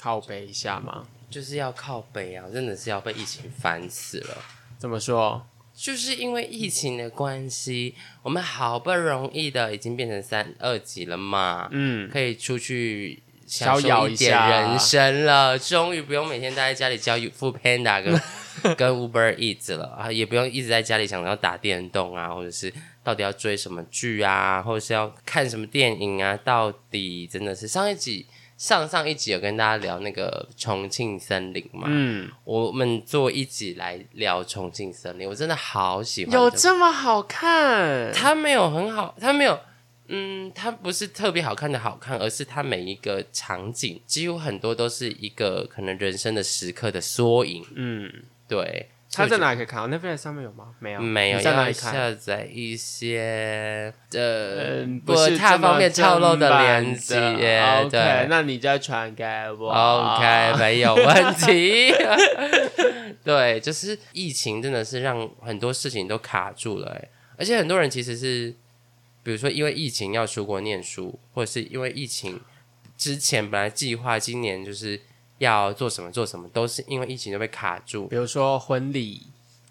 靠背一下吗。就是要靠背啊，真的是要被疫情烦死了。怎么说？就是因为疫情的关系，我们好不容易的已经变成三二级了嘛，嗯，可以出去逍遥一下人生了，终于不用每天待在家里教 Food Panda 跟 跟 Uber Eats 了啊，也不用一直在家里想要打电动啊，或者是到底要追什么剧啊，或者是要看什么电影啊，到底真的是上一集。上上一集有跟大家聊那个重庆森林嘛，嗯，我们做一集来聊重庆森林，我真的好喜欢有这这么好看？它没有很好，它没有，嗯，它不是特别好看的好看，而是它每一个场景几乎很多都是一个可能人生的时刻的缩影。嗯，对，它在哪里可以看到？Netflix 上面有吗？没有，没有在哪要里看？下载一些呃嗯，不太方便透露的链接。对那你再传给我。OK，没有问题。对，就是疫情真的是让很多事情都卡住了、欸，而且很多人其实是，比如说因为疫情要出国念书，或者是因为疫情之前本来计划今年就是要做什么做什么，都是因为疫情就被卡住。比如说婚礼，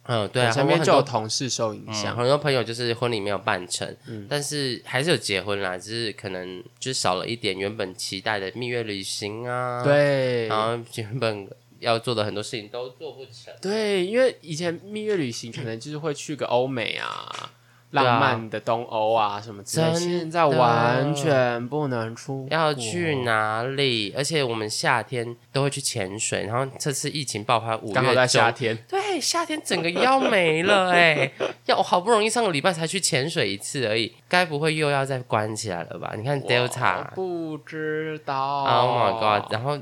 嗯，对啊，我身边就有同事受影嗯响。很多朋友就是婚礼没有办成，但是还是有结婚啦，只是可能就少了一点原本期待的蜜月旅行啊，，对然后原本要做的很多事情都做不成。对，因为以前蜜月旅行可能就是会去个欧美啊浪漫的东欧啊什么之类，的现在完全不能出。要去哪里？而且我们夏天都会去潜水，然后这次疫情爆发五月刚好在夏天，对，夏天整个腰没了哎、要我好不容易上个礼拜才去潜水一次而已，该不会又要再关起来了吧？你看 Delta，Oh 我不知道，Oh。my god，然后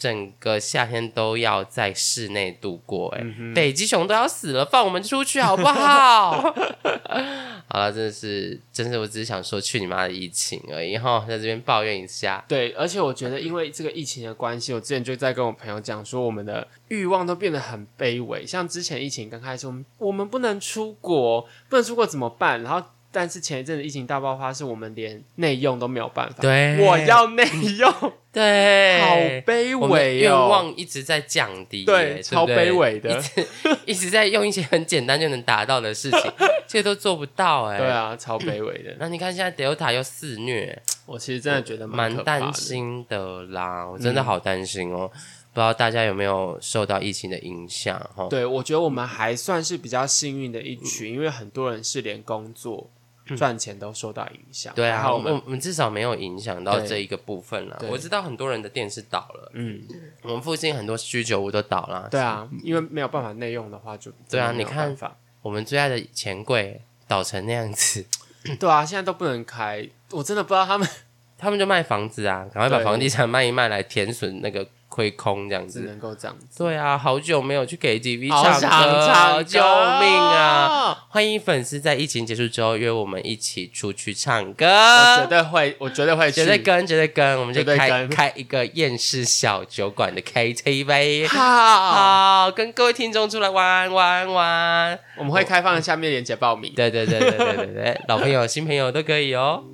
整个夏天都要在室内度过哎、嗯北极熊都要死了，放我们出去好不好？好了，真的是，真是，我只是想说去你妈的疫情而已哈，在这边抱怨一下。对，而且我觉得因为这个疫情的关系，我之前就在跟我朋友讲说，我们的欲望都变得很卑微。像之前疫情刚开始，我们我们不能出国，不能出国怎么办？然后，但是前一阵子疫情大爆发，是我们连内用都没有办法。对我要内用，对，好卑微哦。望一直在降低耶，对，不超卑微的一。直 一直在用一些很简单就能达到的事情，这些都做不到哎。对，啊，超卑微的。那你看现在 Delta 又肆虐，我其实真的觉得蛮担。心的啦，我真的好担心哦。不知道大家有没有受到疫情的影响？哈，对，我觉得我们还算是比较幸运的一群，因为很多人是连工作、赚钱都受到影响。嗯对啊，我们我们至少没有影响到这一个部分了。我知道很多人的店是倒了，嗯，我们附近很多居酒屋都倒了。对啊，因为没有办法内用的话就，对啊你看法，我们最爱的钱柜倒成那样子，对啊，现在都不能开，我真的不知道他们他们就卖房子啊，赶快把房地产卖一卖来填损那个亏空这样子。只能够这样子。对啊，好久没有去 KTV 好唱想歌，唱歌，救命啊！！欢迎粉丝在疫情结束之后约我们一起出去唱歌，我绝对会，我绝对会去，绝对跟，绝对跟，我们就开开一个厌世小酒馆的 KTV。好，好，跟各位听众出来玩玩玩。我们会开放下面链接报名。对对对对对对对，老朋友、新朋友都可以哦。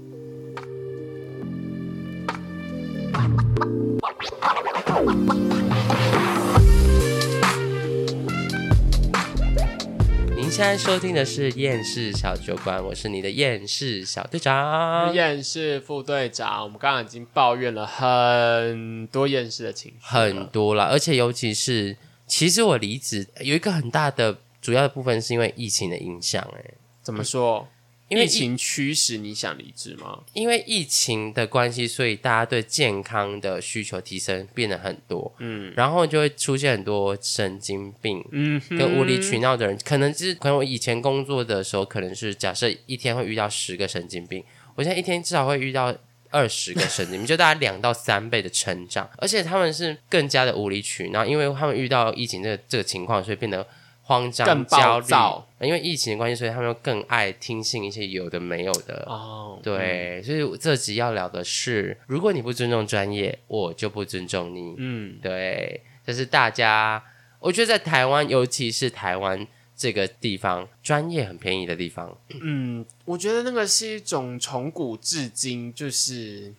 现在收听的是厌世小酒馆，我是你的厌世小队长。厌世副队长，我们刚刚已经抱怨了很多厌世的情绪，很多了，而且尤其是，其实我离职有一个很大的主要的部分是因为疫情的影响，哎，怎么说？因为疫情驱使你想离职吗？因为疫情的关系，所以大家对健康的需求提升变得很多，嗯然后就会出现很多神经病嗯，跟无理取闹的人，可能就是可能我以前工作的时候，可能是假设一天会遇到十个神经病，我现在一天至少会遇到。二十个神经病，就大概两到三倍的成长，而且他们是更加的无理取闹，因为他们遇到疫情这个这个情况，所以变得慌张、更焦虑躁。因为疫情的关系，所以他们更爱听信一些有的没有的。哦，对，所以这集要聊的是，如果你不尊重专业，我就不尊重你。嗯，对，这是大家，我觉得在台湾，尤其是台湾这个地方，专业很便宜的地方。嗯，我觉得那个是一种从古至今就是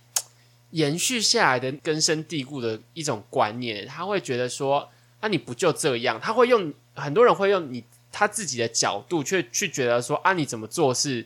延续下来的根深蒂固的一种观念，他会觉得说啊，你不就这样？他会用很多人会用你他自己的角度去去觉得说啊，你怎么做是，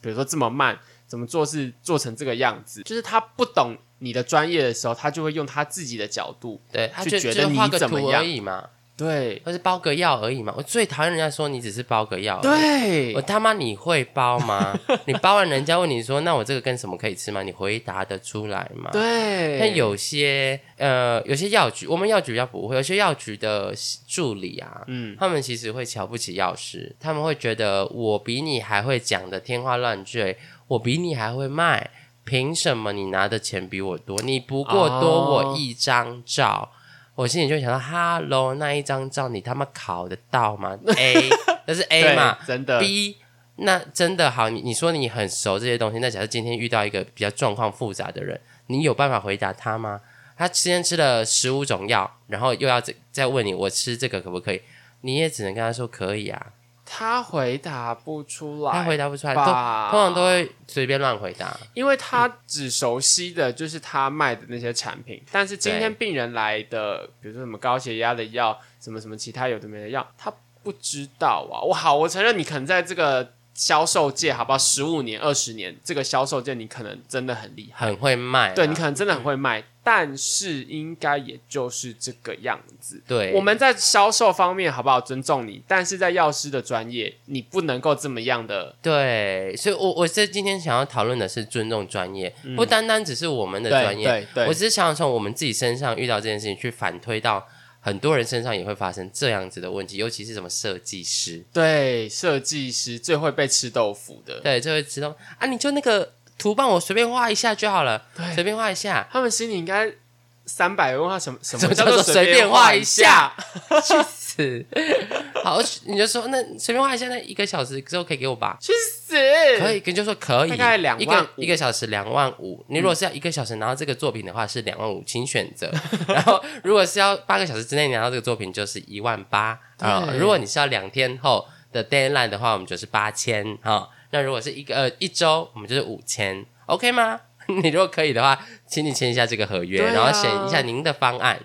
比如说这么慢，怎么做是做成这个样子？就是他不懂你的专业的时候，他就会用他自己的角度，对，他就觉得你怎么样嘛，对或是包个药而已嘛。我最讨厌人家说你只是包个药，。对我他妈你会包吗？你包完人家问你说，那我这个跟什么可以吃吗？你回答得出来吗？对，但有些呃，有些药局，我们药局比较不会，有些药局的助理啊，嗯他们其实会瞧不起药师，他们会觉得我比你还会讲的天花乱坠，我比你还会卖，凭什么你拿的钱比我多？你不过多哦我一张照。我心里就想到，Hello，那一张照你他妈考得到吗？A，那是 A 嘛真的？B，那真的好，你你说你很熟这些东西，那假设今天遇到一个比较状况复杂的人，你有办法回答他吗？他今天吃了十五种药，然后又要再再问你我吃这个可不可以？你也只能跟他说可以啊，他回答不出来，他回答不出来，都吧通常都会随便乱回答。因为他只熟悉的就是他卖的那些产品，但是今天病人来的，比如说什么高血压的药，什么什么其他有的没的药，他不知道啊。我好，我承认你可能在这个销售界，好不好？十五年、二十年，这个销售界你可能真的很厉害，很会卖啊、对你可能真的很会卖，但是应该也就是这个样子。对。我们在销售方面好不好尊重你，但是在药师的专业，你不能够这么样的对，所以我我在今天想要讨论的是尊重专业，不单单只是我们的专业，对对。我只是想从我们自己身上遇到这件事情，去反推到很多人身上也会发生这样子的问题，尤其是什么设计师，对，设计师最会被吃豆腐的。对，就会知道啊，你就那个图帮我随便画一下就好了，对随便画一下，他们心里应该三百问号什么什什么么叫叫做随便画一下？去死！好，你就说那随便画一下，那一个小时之后可以给我吧？去死！可以，，你就说可以，大概两一万一个小时两万五。你如果是要一个小时拿到这个作品的话，是两万五，请选择。然后如果是要八个小时之内拿到这个作品，就是一万八啊。对如果你是要两天后的 deadline 的话，我们就是八千啊。那如果是一个呃一周，我们就是五千，OK 吗？你如果可以的话，请你签一下这个合约，对啊然后选一下您的方案。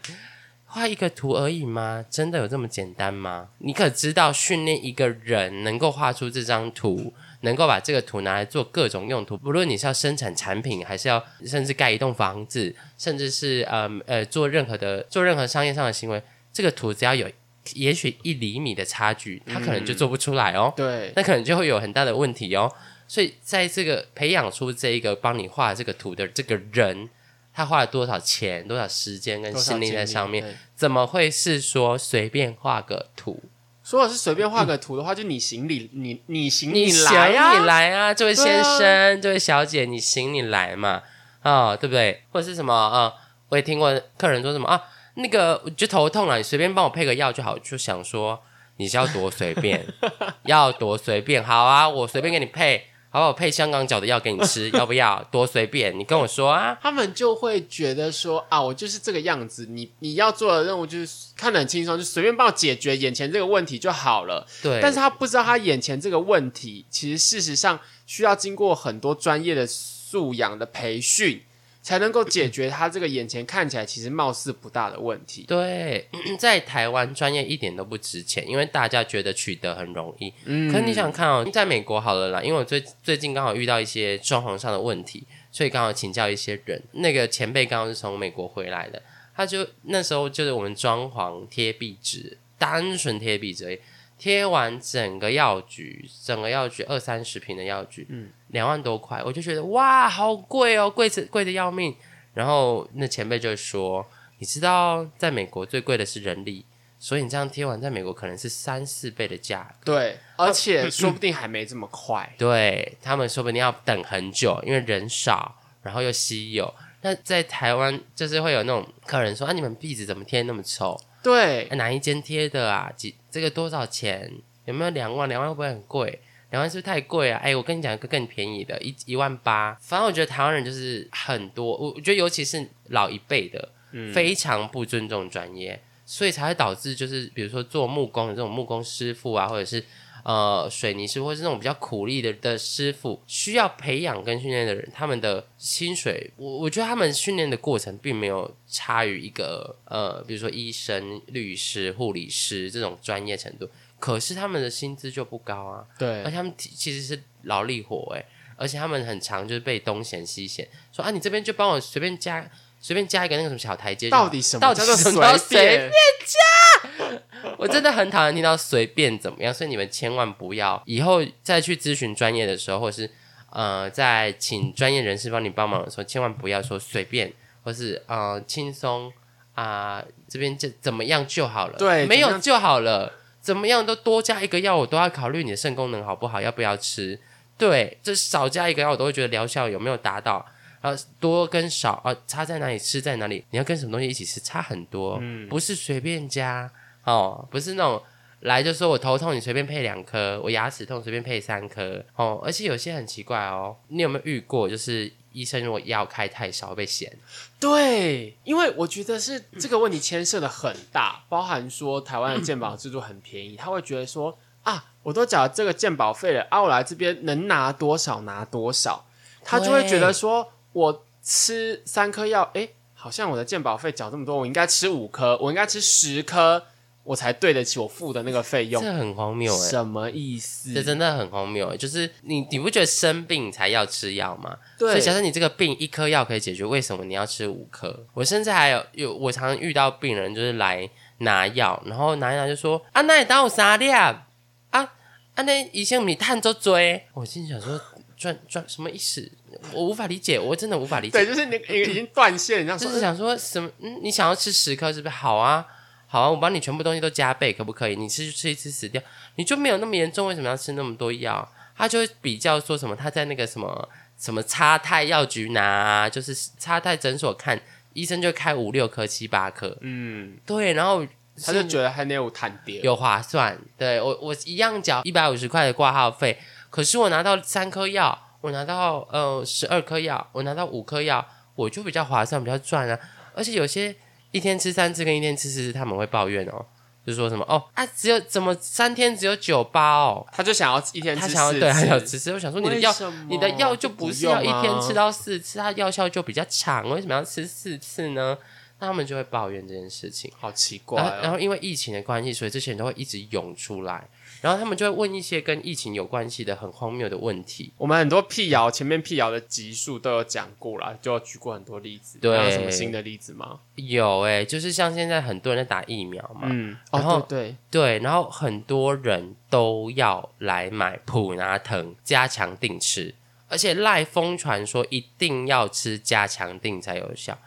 画一个图而已吗？真的有这么简单吗？你可知道训练一个人能够画出这张图，能够把这个图拿来做各种用途，不论你是要生产产品，还是要甚至盖一栋房子，甚至是呃呃做任何的做任何商业上的行为，这个图只要有也许一厘米的差距，它可能就做不出来哦。对，那可能就会有很大的问题哦。所以在这个培养出这一个帮你画这个图的这个人，他花了多少钱、多少时间跟心力在上面，怎么会是说随便画个图？说的是随便画个图的话，就你行你你你行你来啊，你来啊，这位对先啊。生、这位小姐，你行你来嘛，啊、对不对？或者是什么啊、呃我也听过客人说什么啊，那个我就头痛了，你随便帮我配个药就好，就想说你是要多随便，要多随便，好啊，我随便给你配，好不好？我配香港脚的药给你吃，要不要？多随便，你跟我说啊。他们就会觉得说啊，我就是这个样子，你你要做的任务就是看得很轻松，就随便帮我解决眼前这个问题就好了。对，但是他不知道他眼前这个问题，其实事实上需要经过很多专业的素养的培训，才能够解决他这个眼前看起来其实貌似不大的问题。对，在台湾专业一点都不值钱，因为大家觉得取得很容易。嗯可是你想想看哦，在美国好了啦，因为我最最近刚好遇到一些装潢上的问题，所以刚好请教一些人。那个前辈刚好是从美国回来的，他就那时候就是我们装潢贴壁纸，单纯贴壁纸而已，贴完整个药局，整个药局二三十平的药局，嗯，两万多块，我就觉得哇，好贵哦，贵子贵的要命。然后那前辈就说，你知道在美国最贵的是人力。所以你这样贴完，在美国可能是三四倍的价格。对，而且说不定还没这么快。对他们说不定要等很久，因为人少，然后又稀有。那在台湾就是会有那种客人说：“啊，你们壁纸怎么贴那么丑？对啊、，哪一间贴的啊？几这个多少钱？有没有两万？两万会不会很贵？两万是不是太贵啊？哎，我跟你讲一个更便宜的，一一万八。反正我觉得台湾人就是很多，我我觉得尤其是老一辈的，非常不尊重专业，所以才会导致就是比如说做木工的这种木工师傅啊，或者是呃水泥师或是那种比较苦力的的师傅，需要培养跟训练的人，他们的薪水，我我觉得他们训练的过程并没有差于一个呃，比如说医生、律师、护理师这种专业程度，可是他们的薪资就不高啊。对。而且他们其其实是劳力活哎，而且他们很常就是被东嫌西嫌，说啊你这边就帮我随便加随便加一个那个什么小台阶，到底什么到底叫做什么随便？加？我真的很讨厌听到随便怎么样，所以你们千万不要。以后再去咨询专业的时候，或是呃在请专业人士帮你帮忙的时候，千万不要说随便，或是呃轻松啊、这边就怎么样就好了，对没有就好了，怎么样都多加一个药，我都要考虑你的肾功能好不好，要不要吃。对，这少加一个药，我都会觉得疗效有没有达到。然后多跟少啊，差在哪里，吃在哪里，你要跟什么东西一起吃，差很多，嗯不是随便加哦，不是那种来就说我头痛，你随便配两颗，我牙齿痛随便配三颗哦，而且有些很奇怪哦，你有没有遇过，就是医生如果药开太少会被嫌？对，因为我觉得是这个问题牵涉的很大，包含说台湾的健保制度很便宜，他会觉得说啊，我都缴这个健保费了，啊，我来这边能拿多少拿多少，他就会觉得说我吃三颗药，诶，好像我的健保费缴这么多，我应该吃五颗，我应该吃十颗，我才对得起我付的那个费用，这很荒谬哎、什么意思？这真的很荒谬哎，就是你你不觉得生病才要吃药吗？所对以假设你这个病一颗药可以解决，为什么你要吃五颗？我甚至还有有我常常遇到病人就是来拿药，然后拿一拿就说啊，那你当我啥的啊？啊啊，那医生你探周追，我心里想说赚赚什么意思？我无法理解，我真的无法理解对，。就是你你已经断线，你这样说就是想说什么？嗯，你想要吃十颗是不是？好啊，好啊，我帮你全部东西都加倍，可不可以？你吃就吃一次死掉，你就没有那么严重，为什么要吃那么多药？他就会比较说什么他在那个什么什么差泰药局拿、啊，就是差泰诊所看医生就开五六颗、七八颗，嗯，对，然后他就觉得还没有谈跌，有划算，对我我一样缴一百五十块的挂号费，可是我拿到三颗药，我拿到呃十二颗药，我拿到五颗药，我就比较划算，比较赚啊。而且有些一天吃三次跟一天吃四次，他们会抱怨哦，就说什么哦啊，只有怎么三天只有九包、哦，他就想要一天吃他想要四对，他想要吃四。我想说你的药为，什么你的药就不是要一天吃不用啊到四次，它药效就比较长，为什么要吃四次呢？那他们就会抱怨这件事情。好奇怪、然后，然哦。后因为疫情的关系，所以这些人都会一直涌出来，然后他们就会问一些跟疫情有关系的很荒谬的问题。我们很多辟谣，前面辟谣的集数都有讲过啦，就有举过很多例子。对还有什么新的例子吗？有诶、就是像现在很多人在打疫苗嘛，嗯，然后哦，对对，然后很多人都要来买普拿疼加强定吃，而且赖疯传说一定要吃加强定才有效，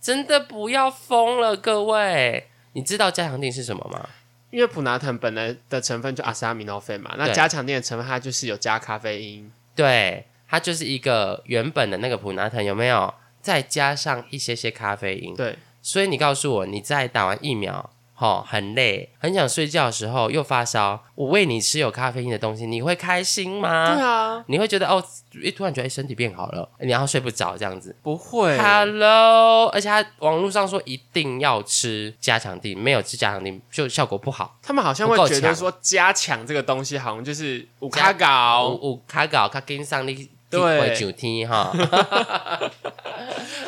真的不要疯了，各位！你知道加强定是什么吗？对，因为普拿藤本来的成分就阿司阿米诺啡嘛，那对加强店的成分它就是有加咖啡因。对，它就是一个原本的那个普拿藤有没有？再加上一些些咖啡因，对，所以你告诉我，你在打完疫苗，吼、很累，很想睡觉的时候又发烧，我喂你吃有咖啡因的东西，你会开心吗？对啊，你会觉得哦，一突然觉得哎身体变好了，你然后睡不着这样子。不会。Hello，而且他网络上说一定要吃加强定，没有吃加强定就效果不好。他们好像会觉得说加强这个东西好像就是五加卡搞，有有卡搞卡跟上你对会九天哈。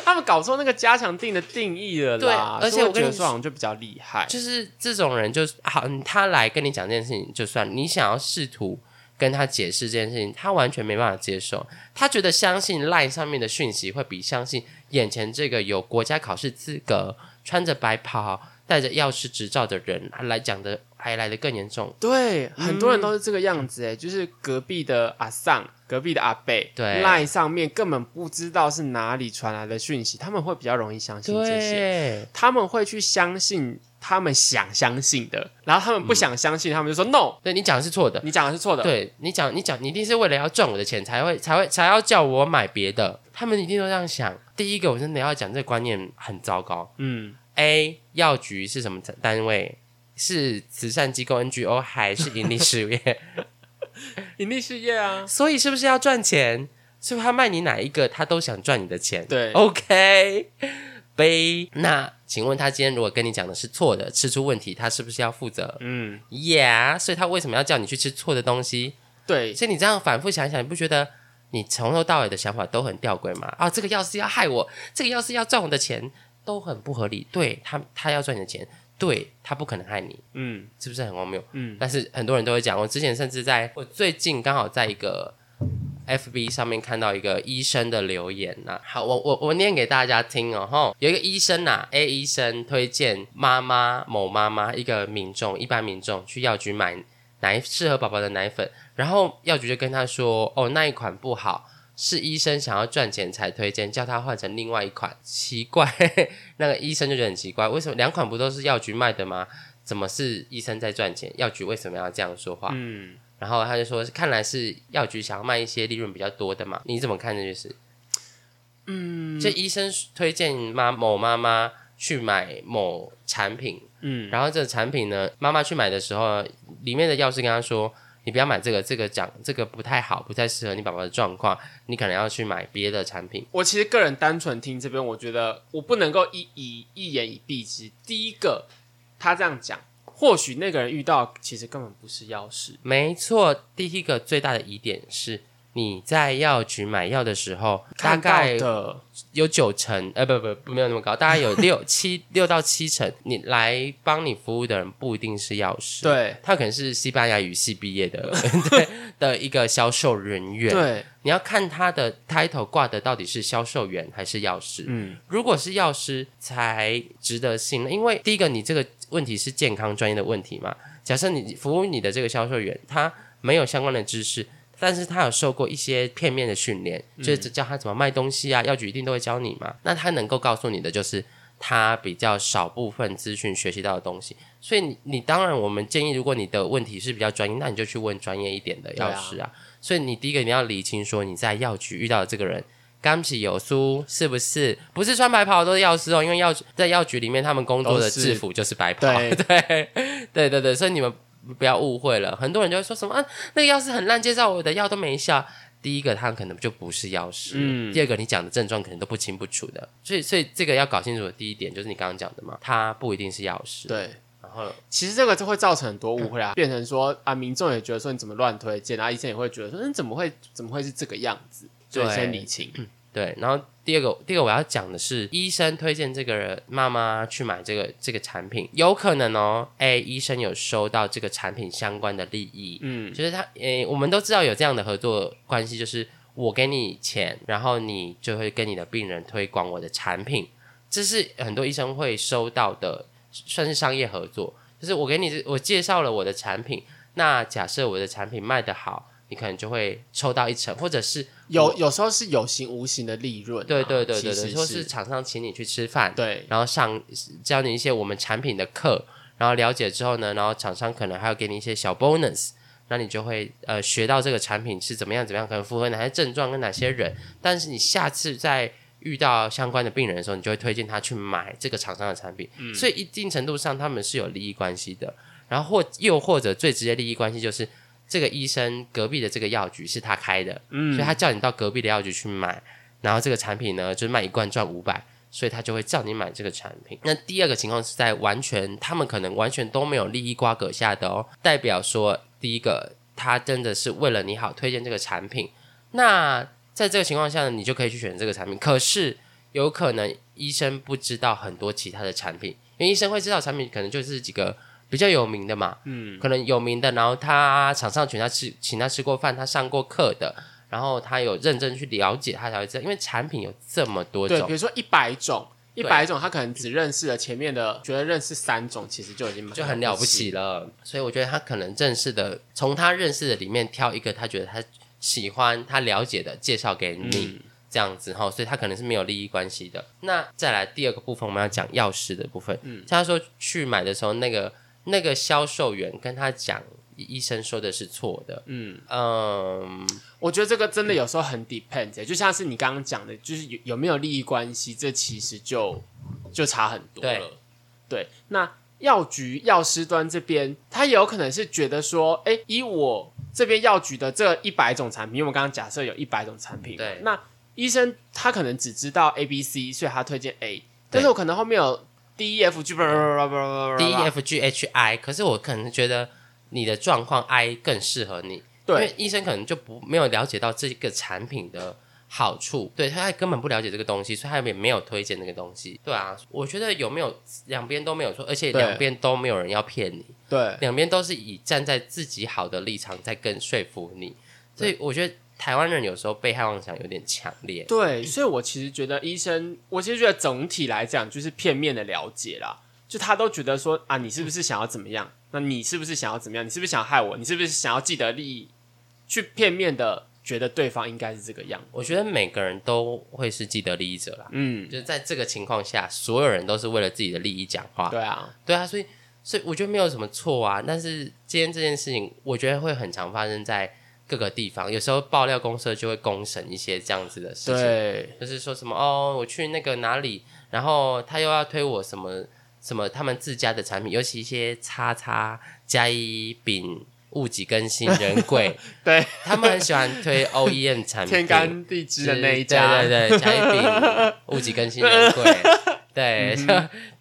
他们搞错那个加强定的定义了啦。对而且我跟你得说就比较厉害。就是这种人就是好，他来跟你讲这件事情，就算你想要试图跟他解释这件事情，他完全没办法接受。他觉得相信 LINE 上面的讯息会比相信眼前这个有国家考试资格、穿着白袍、带着药师执照的人来讲的还来的更严重。对，很多人嗯都是这个样子哎、就是隔壁的阿尚、隔壁的阿贝，对赖上面根本不知道是哪里传来的讯息，他们会比较容易相信这些，他们会去相信他们想相信的，然后他们不想相信，他们就说 no，对你讲的是错的。你讲的是错的，对你讲，你讲，你一定是为了要赚我的钱才会才会才要叫我买别的。他们一定都这样想。第一个，我真的要讲这个观念很糟糕。嗯，A 药局是什么单位？是慈善机构 NGO 还是盈利事业？盈利事业啊，所以是不是要赚钱？所以他卖你哪一个，他都想赚你的钱。对，OK。B 那请问他今天如果跟你讲的是错的，吃出问题，他是不是要负责嗯，？Yeah，所以他为什么要叫你去吃错的东西？对，所以你这样反复想想，你不觉得你从头到尾的想法都很吊诡吗？啊，这个药是要害我，这个药是要赚我的钱，都很不合理。对他，他要赚你的钱，对他不可能害你，嗯是不是很荒谬？嗯，但是很多人都会讲，我之前甚至在我最近刚好在一个 FB 上面看到一个医生的留言呐、好，我我我念给大家听哦，吼，有一个医生呐、a 医生推荐妈妈某妈妈一个民众一般民众去药局买奶适合宝宝的奶粉，然后药局就跟他说，哦，那一款不好。是医生想要赚钱才推荐，叫他换成另外一款。奇怪，那个医生就觉得很奇怪，为什么两款不都是药局卖的吗？怎么是医生在赚钱？药局为什么要这样说话？嗯，然后他就说，看来是药局想要卖一些利润比较多的嘛。你怎么看这件事？嗯，这医生推荐妈某妈妈去买某产品，嗯，然后这个产品呢，妈妈去买的时候，里面的药师跟她说，你不要买这个，这个讲这个不太好，不太适合你宝宝的状况，你可能要去买别的产品。我其实个人单纯听这边，我觉得我不能够一以一言以蔽之。第一个，他这样讲，或许那个人遇到其实根本不是药师，没错，第一个最大的疑点是。你在药局买药的时候，大概的，有九成，呃，不不不，没有那么高，大概有 六七六到七成，你来帮你服务的人不一定是药师，，对。他可能是西班牙语系毕业的，对的一个销售人员，，对，你要看他的 title 挂的到底是销售员还是药师，嗯，如果是药师才值得信任，因为第一个你这个问题是健康专业的问题嘛，假设你服务你的这个销售员他没有相关的知识。但是他有受过一些片面的训练，就是教他怎么卖东西啊，药局一定都会教你嘛。那他能够告诉你的就是他比较少部分资讯学习到的东西。所以你你当然我们建议，如果你的问题是比较专业，那你就去问专业一点的药师啊。所以你第一个你要理清说你在药局遇到的这个人。刚起有书是不是？不是穿白袍都是药师哦，因为药在药局里面，他们工作的制服就是白袍。对 对对对对，所以你们不要误会了。很多人就会说什么啊，那个药师很烂，介绍我的药都没效。第一个，他可能就不是药师；嗯第二个，你讲的症状可能都不清不楚的。所以，所以这个要搞清楚的第一点就是你刚刚讲的嘛，他不一定是药师。，对。然后其实这个就会造成很多误会啊，变成说啊，民众也觉得说你怎么乱推荐，然后医生也会觉得说，嗯，怎么会怎么会是这个样子？所以对先理清。对，然后第二个，第二个我要讲的是，医生推荐这个人妈妈去买这个这个产品，有可能哦，哎，医生有收到这个产品相关的利益，嗯，就是他，哎，我们都知道有这样的合作关系，就是我给你钱，然后你就会跟你的病人推广我的产品，这是很多医生会收到的，算是商业合作。就是我给你，我介绍了我的产品，那假设我的产品卖得好，你可能就会抽到一成，或者是有有时候是有形无形的利润啊、对对对对对，其实说是厂商请你去吃饭，对然后上教你一些我们产品的课，然后了解之后呢，然后厂商可能还要给你一些小 bonus，那你就会呃学到这个产品是怎么样怎么样，可能符合哪些症状跟哪些人，但是你下次在遇到相关的病人的时候，你就会推荐他去买这个厂商的产品，所以一定程度上他们是有利益关系的，然后或又或者最直接利益关系就是。这个医生隔壁的这个药局是他开的，嗯所以他叫你到隔壁的药局去买，然后这个产品呢，就是卖一罐赚五百，所以他就会叫你买这个产品。那第二个情况是在完全他们可能完全都没有利益瓜葛下的哦，代表说第一个他真的是为了你好推荐这个产品。那在这个情况下呢，你就可以去选这个产品。可是有可能医生不知道很多其他的产品，因为医生会知道产品可能就是几个比较有名的嘛，嗯，可能有名的，然后他厂商请他吃，请他吃过饭，他上过课的，然后他有认真去了解，他才会知道，因为产品有这么多对，比，如说一百种，一百种，他可能只认识了前面的，觉得认识三种，其实就已经蛮就很了不起了。所以我觉得他可能正式的从他认识的里面挑一个他觉得他喜欢、他了解的介绍给你。嗯这样子哈，所以他可能是没有利益关系的。那再来第二个部分，我们要讲药师的部分。嗯，他说去买的时候，那个那个销售员跟他讲，医生说的是错的。嗯，嗯，我觉得这个真的有时候很 depend，、就像是你刚刚讲的，就是有有没有利益关系，这其实就就差很多了。对，那药局药师端这边，他也有可能是觉得说，哎，以我这边药局的这一百种产品，因为我刚刚假设有一百种产品嘛，对。那医生他可能只知道 A、B、C，所以他推荐 A，但是我可能后面有 D E F G，不不不不不 D E F G H I，可是我可能觉得你的状况 I 更适合你，因对为医生可能就不没有了解到这个产品的好处，对他根本不了解这个东西，所以他也没有推荐那个东西。对啊，我觉得有没有两边都没有错，而且对。两边都没有人要骗你，对。两边都是以站在自己好的立场在跟说服你，所以我觉得台湾人有时候被害妄想有点强烈。对，所以我其实觉得医生，我其实觉得总体来讲就是片面的了解啦，就他都觉得说啊，你是不是想要怎么样？那你是不是想要怎么样？你是不是想要害我？你是不是想要既得利益？去片面的觉得对方应该是这个样子。我觉得每个人都会是既得利益者啦，嗯，就是在这个情况下，所有人都是为了自己的利益讲话。对啊，对啊，所以所以我觉得没有什么错啊。但是今天这件事情，我觉得会很常发生在各个地方。有时候爆料公社就会公审一些这样子的事情，对就是说什么哦，我去那个哪里，然后他又要推我什么什么他们自家的产品，尤其一些叉叉加一饼。物极更新人 贵，对，他们很喜欢推 OEM 产品，天干地支的那一家，对对对，加一饼物极更新人贵，对，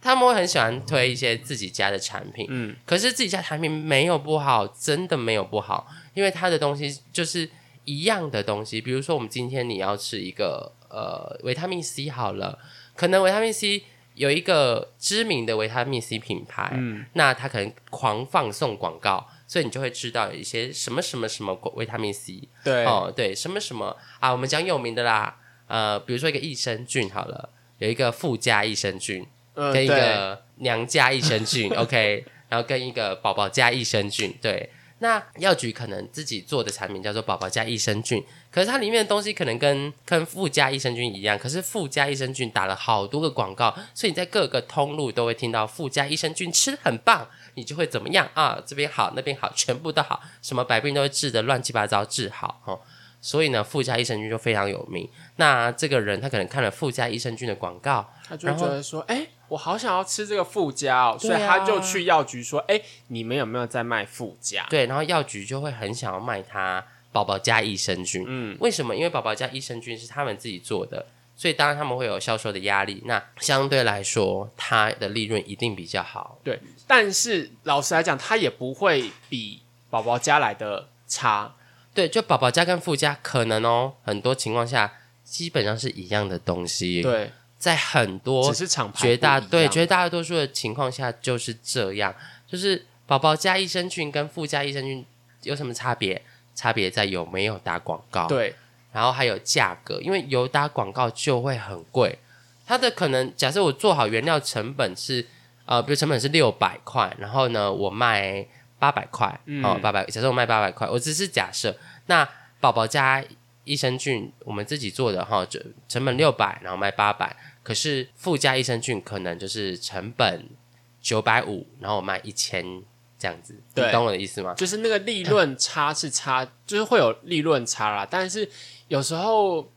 他们会很喜欢推一些自己家的产品，嗯，可是自己家产品没有不好，真的没有不好，因为它的东西就是一样的东西。比如说，我们今天你要吃一个呃维他命 C 好了，可能维他命 C 有一个知名的维他命 C 品牌，嗯，那它可能狂放送广告，所以你就会知道有一些什么什么什么维他命 C，对，哦，对，什么什么啊，我们讲有名的啦，呃，比如说一个益生菌好了，有一个富家益生菌，嗯，跟一对，个娘家益生菌，OK，然后跟一个宝宝家益生菌，对。那药局可能自己做的产品叫做宝宝加益生菌，可是它里面的东西可能跟跟富加益生菌一样，可是附加益生菌打了好多个广告，所以你在各个通路都会听到附加益生菌吃的很棒，你就会怎么样啊？这边好，那边好，全部都好，什么百病都会治的乱七八糟治好哦。所以呢，附加益生菌就非常有名。那这个人他可能看了附加益生菌的广告，他就觉得说，哎、我好想要吃这个附加哦，所以他就去药局说，哎、你们有没有在卖附加？对，然后药局就会很想要卖他宝宝加益生菌。嗯，为什么？因为宝宝加益生菌是他们自己做的，所以当然他们会有销售的压力。那相对来说，它的利润一定比较好。对，但是老实来讲，它也不会比宝宝加来的差。对，就宝宝加跟附加可能哦，很多情况下基本上是一样的东西。，对，在很多只是厂牌绝大对绝大多数的情况下就是这样，就是宝宝加益生菌跟附加益生菌有什么差别？差别在有没有打广告，，对然后还有价格，因为有打广告就会很贵。它的可能假设我做好原料成本是呃，比如成本是六百块，然后呢我卖八百块，嗯哦八百，假设我卖八百块，我只是假设，那宝宝加益生菌我们自己做的哈，就成本六百，然后卖八百，可是附加益生菌可能就是成本九百五，然后我卖一千这样子，你对懂我的意思吗？就是那个利润差是差，就是会有利润差啦。但是有时候，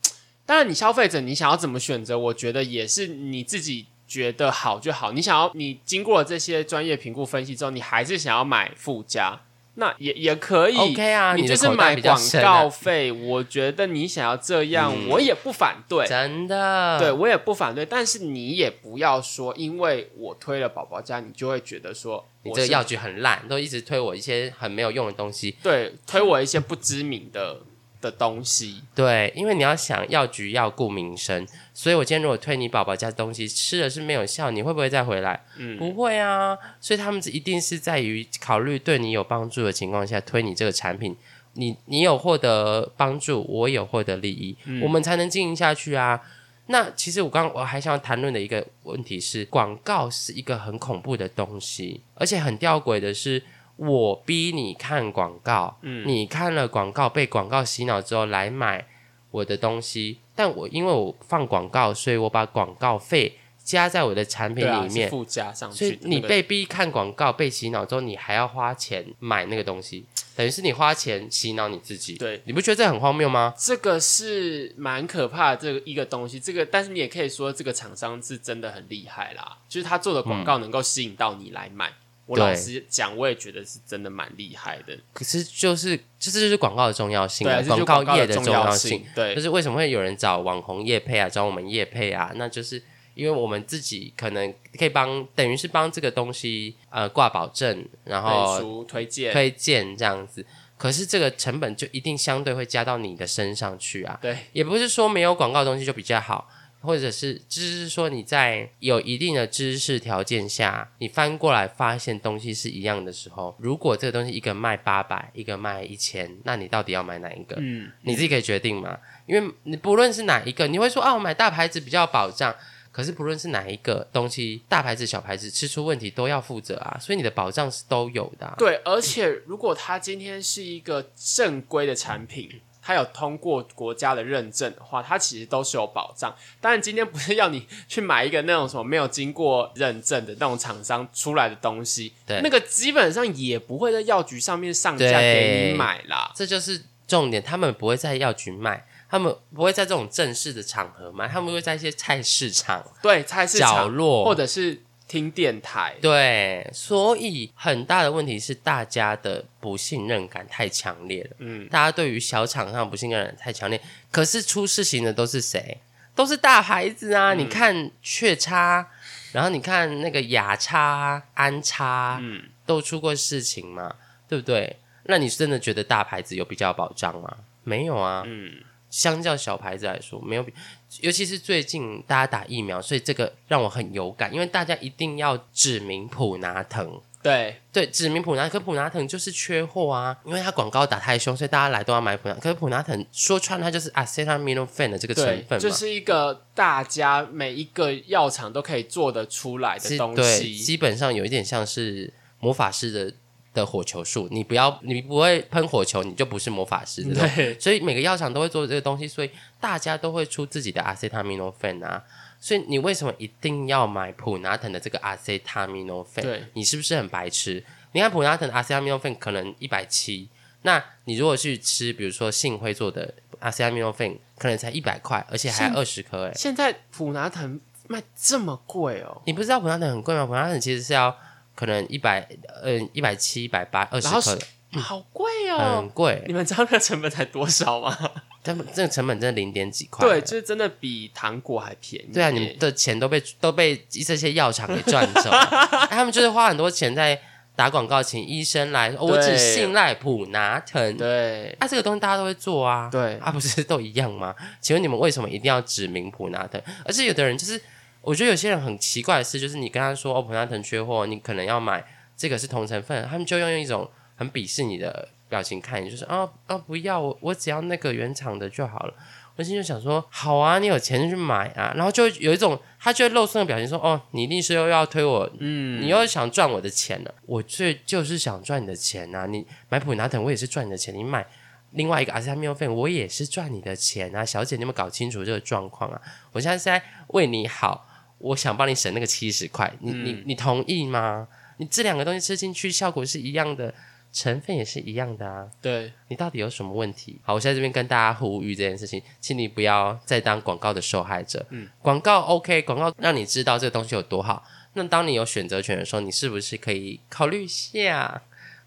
当然你消费者你想要怎么选择，我觉得也是你自己觉得好就好。你想要你经过了这些专业评估分析之后，你还是想要买附加，那也也可以。OK 啊，你就是买广告费，我觉得你想要这样，嗯我也不反对。真的，对，我也不反对，但是你也不要说，因为我推了宝宝家，你就会觉得说，你这个药局很烂，都一直推我一些很没有用的东西。对推我一些不知名的的东西，对，因为你要想药局要顾民生，所以我今天如果推你宝宝家的东西，吃了是没有效，你会不会再回来？嗯，不会啊，所以他们一定是在于考虑对你有帮助的情况下推你这个产品，你你有获得帮助，我有获得利益，嗯我们才能经营下去啊。那其实我刚我还想要谈论的一个问题是，广告是一个很恐怖的东西，而且很吊诡的是，我逼你看广告，嗯你看了广告被广告洗脑之后来买我的东西，但我因为我放广告，所以我把广告费加在我的产品里面，是附加上所以去你被逼看广告、被洗脑之后，你还要花钱买那个东西，等于是你花钱洗脑你自己。对你不觉得这很荒谬吗？这个是蛮可怕的这个一个东西，这个但是你也可以说这个厂商是真的很厉害啦，就是他做的广告能够吸引到你来买。我老对实讲，我也觉得是真的蛮厉害的。可是就是，这这就是广告的重要性对啊，啊，这就是告业的重要性。对就是为什么会有人找网红业配啊，找我们业配啊，那就是因为我们自己可能可以帮，等于是帮这个东西呃挂保证，然后书推荐，推荐这样子。可是这个成本就一定相对会加到你的身上去啊，对，也不是说没有广告的东西就比较好，或者是就是说你在有一定的知识条件下，你翻过来发现东西是一样的时候，如果这个东西一个卖八百，一个卖一千，那你到底要买哪一个？嗯，你自己可以决定嘛，因为你不论是哪一个，你会说啊，我买大牌子比较保障。可是不论是哪一个东西，大牌子、小牌子，吃出问题都要负责啊，所以你的保障是都有的啊、对，而且如果它今天是一个正规的产品，它有通过国家的认证的话，它其实都是有保障。当然，今天不是要你去买一个那种什么没有经过认证的那种厂商出来的东西，对那个基本上也不会在药局上面上架对给你买啦。这就是重点，他们不会在药局卖，他们不会在这种正式的场合卖，他们会在一些菜市场对，菜市角场落或者是听电台，对，所以很大的问题是大家的不信任感太强烈了。嗯，大家对于小厂商不信任感太强烈，可是出事情的都是谁？都是大牌子啊！你看雀叉，然后你看那个雅叉、安叉，嗯，都出过事情嘛，对不对？那你真的觉得大牌子有比较保障吗？没有啊。嗯，相较小牌子来说，没有比，尤其是最近大家打疫苗，所以这个让我很有感，因为大家一定要指明普拿疼。对，对，指明普拿，可普拿疼就是缺货啊，因为它广告打太凶，所以大家来都要买普拿。可是普拿疼说穿，它就是 acetaminophen 的这个成，分嘛，就是一个大家每一个药厂都可以做得出来的是东对，西。基本上有一点像是魔法师的的火球术，你不要，你不会喷火球，你就不是魔法师这种。对，所以每个药厂都会做这个东西，所以大家都会出自己的 acetaminophen 啊。所以你为什么一定要买普拿疼的这个 acetaminophen？对，你是不是很白痴？你看普拿疼的 acetaminophen 可能一百七，那你如果去吃，比如说信辉做的 acetaminophen，可能才一百块，而且还二十颗哎。现在普拿疼卖这么贵哦，你不知道普拿疼很贵吗？普拿疼其实是要可能一百，嗯，一百七、一百八、二十然后颗的，好贵哦很哦！贵。你们知道那个成本才多少吗？他们这个成本真的零点几块。对，就是真的比糖果还便宜。对啊，你们的钱都被都被这些药厂给赚走了，哎他们就是花很多钱在打广告，请医生来，哦我只信赖普拿疼。对啊，这个东西大家都会做啊，对啊，不是都一样吗？请问你们为什么一定要指明普拿疼？而且有的人就是，我觉得有些人很奇怪的是，就是你跟他说哦，普拉腾缺货，你可能要买这个是同成分，他们就用一种很鄙视你的表情看你，就是啊啊不要，我我只要那个原厂的就好了。我心就想说，好啊，你有钱就去买啊，然后就有一种他就会露出那个表情说，哦，你一定是又要推我，嗯，你又想赚我的钱了。我最就是想赚你的钱啊！你买普拿疼，我也是赚你的钱；你买另外一个阿司匹林费，我也是赚你的钱啊！小姐，你有没有搞清楚这个状况啊？我现在是在为你好，我想帮你省那个七十块，你、你你同意吗？你这两个东西吃进去，效果是一样的，成分也是一样的啊！对你到底有什么问题？好，我在这边跟大家呼吁这件事情，请你不要再当广告的受害者。嗯，广告 OK，广告让你知道这个东西有多好。那当你有选择权的时候，你是不是可以考虑一下，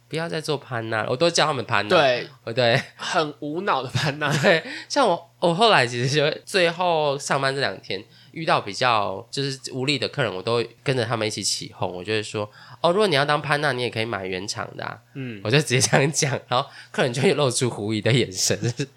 不要再做潘娜了？我都叫他们潘娜。，对，哦对很无脑的潘娜。对，像我，我后来其实就最后上班这两天遇到比较就是无力的客人，我都会跟着他们一起起哄。我就会说，哦，如果你要当潘娜，你也可以买原厂的、啊。嗯，我就直接这样讲，然后客人就会露出狐疑的眼神，就是，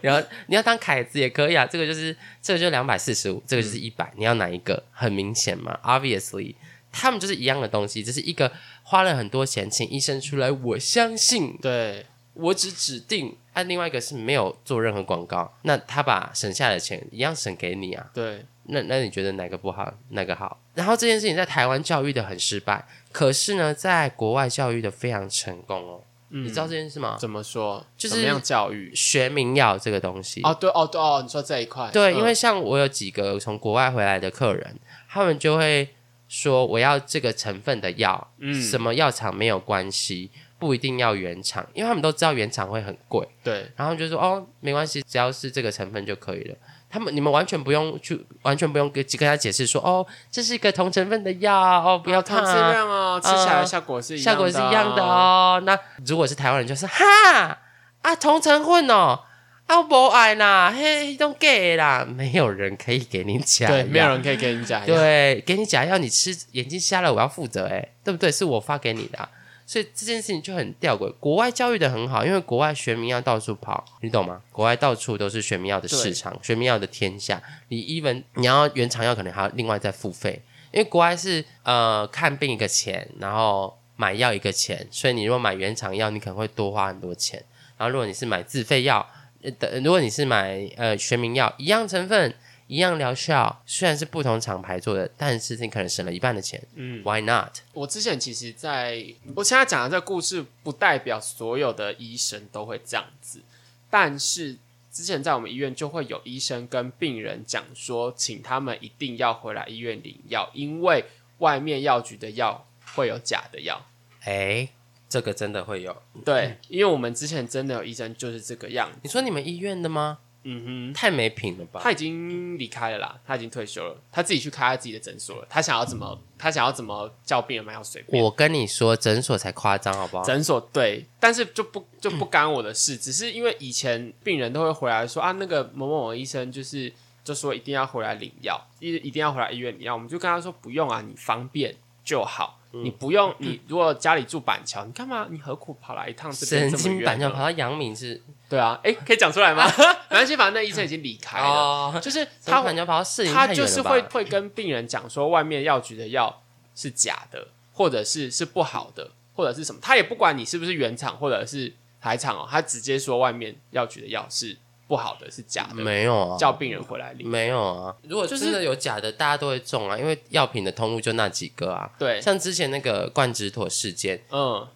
然后你要当凯子也可以啊，这个就是这个就两百四十五，这个就是一百、你要哪一个？很明显嘛，obviously，他们就是一样的东西，只是一个花了很多钱请医生出来，我相信，对我只指定，按、另外一个是没有做任何广告，那他把省下的钱一样省给你啊，对，那那你觉得哪个不好，哪个好？然后这件事情在台湾教育的很失败，可是呢，在国外教育的非常成功哦。嗯你知道这件事吗？怎么说？就是怎么样教育？学名药这个东西，哦，对哦对哦，你说这一块，对，嗯因为像我有几个从国外回来的客人，他们就会说我要这个成分的药，嗯什么药厂没有关系，不一定要原厂，因为他们都知道原厂会很贵，对然后就说哦没关系，只要是这个成分就可以了。他们你们完全不用去，完全不用跟跟他解释说哦，这是一个同成分的药哦，不要看质看啊，量哦，吃起来效果是一样的效果是一样的。哦。那如果是台湾人，就是哈啊同成分哦，啊不爱啦，嘿，都给啦，没有人可以给你假对，没有人可以给你讲。对，给你假药，你吃眼睛瞎了，我要负责，哎，对不对？是我发给你的啊、所以这件事情就很吊诡。国外教育的很好，因为国外学名药到处跑，你懂吗？国外到处都是学名药的市场，学名药的天下。你 even 你要原厂药，可能还要另外再付费，因为国外是呃看病一个钱，然后买药一个钱，所以你如果买原厂药，你可能会多花很多钱。然后如果你是买自费药，呃，的如果你是买呃学名药，一样成分。一样疗效，虽然是不同厂牌做的，但是你可能省了一半的钱。嗯，Why not？我之前其实在，我现在讲的这个故事，不代表所有的医生都会这样子，但是之前在我们医院就会有医生跟病人讲说，请他们一定要回来医院领药，因为外面药局的药会有假的药。哎，这个真的会有。对，因为我们之前真的有医生就是这个样子。你说你们医院的吗？嗯哼太没品了吧，！他已经离开了啦，他已经退休了，他自己去开他自己的诊所了。他想要怎么，他想要怎么叫病人买药随便。我跟你说，诊所才夸张，好不好？诊所对，但是就不就不干我的事，只是因为以前病人都会回来说啊，那个某某某医生就是就说一定要回来领药，一一定要回来医院领药，我们就跟他说不用啊，你方便就好，嗯你不用你如果家里住板桥，你干嘛？你何苦跑来一趟这边神经这么远呢？板桥跑到阳明是对啊，哎，可以讲出来吗？没关系，反正那医生已经离开了，哦，就是他神经板就跑到市他就是会会跟病人讲说，外面药局的药是假的，或者是是不好的，或者是什么，他也不管你是不是原厂或者是台厂哦，他直接说外面药局的药是不好的，是假的，没有啊，叫病人回来领。没有啊。如果就是真的有假的，大家都会中啊，因为药品的通路就那几个啊。对，像之前那个冠直妥事件，嗯，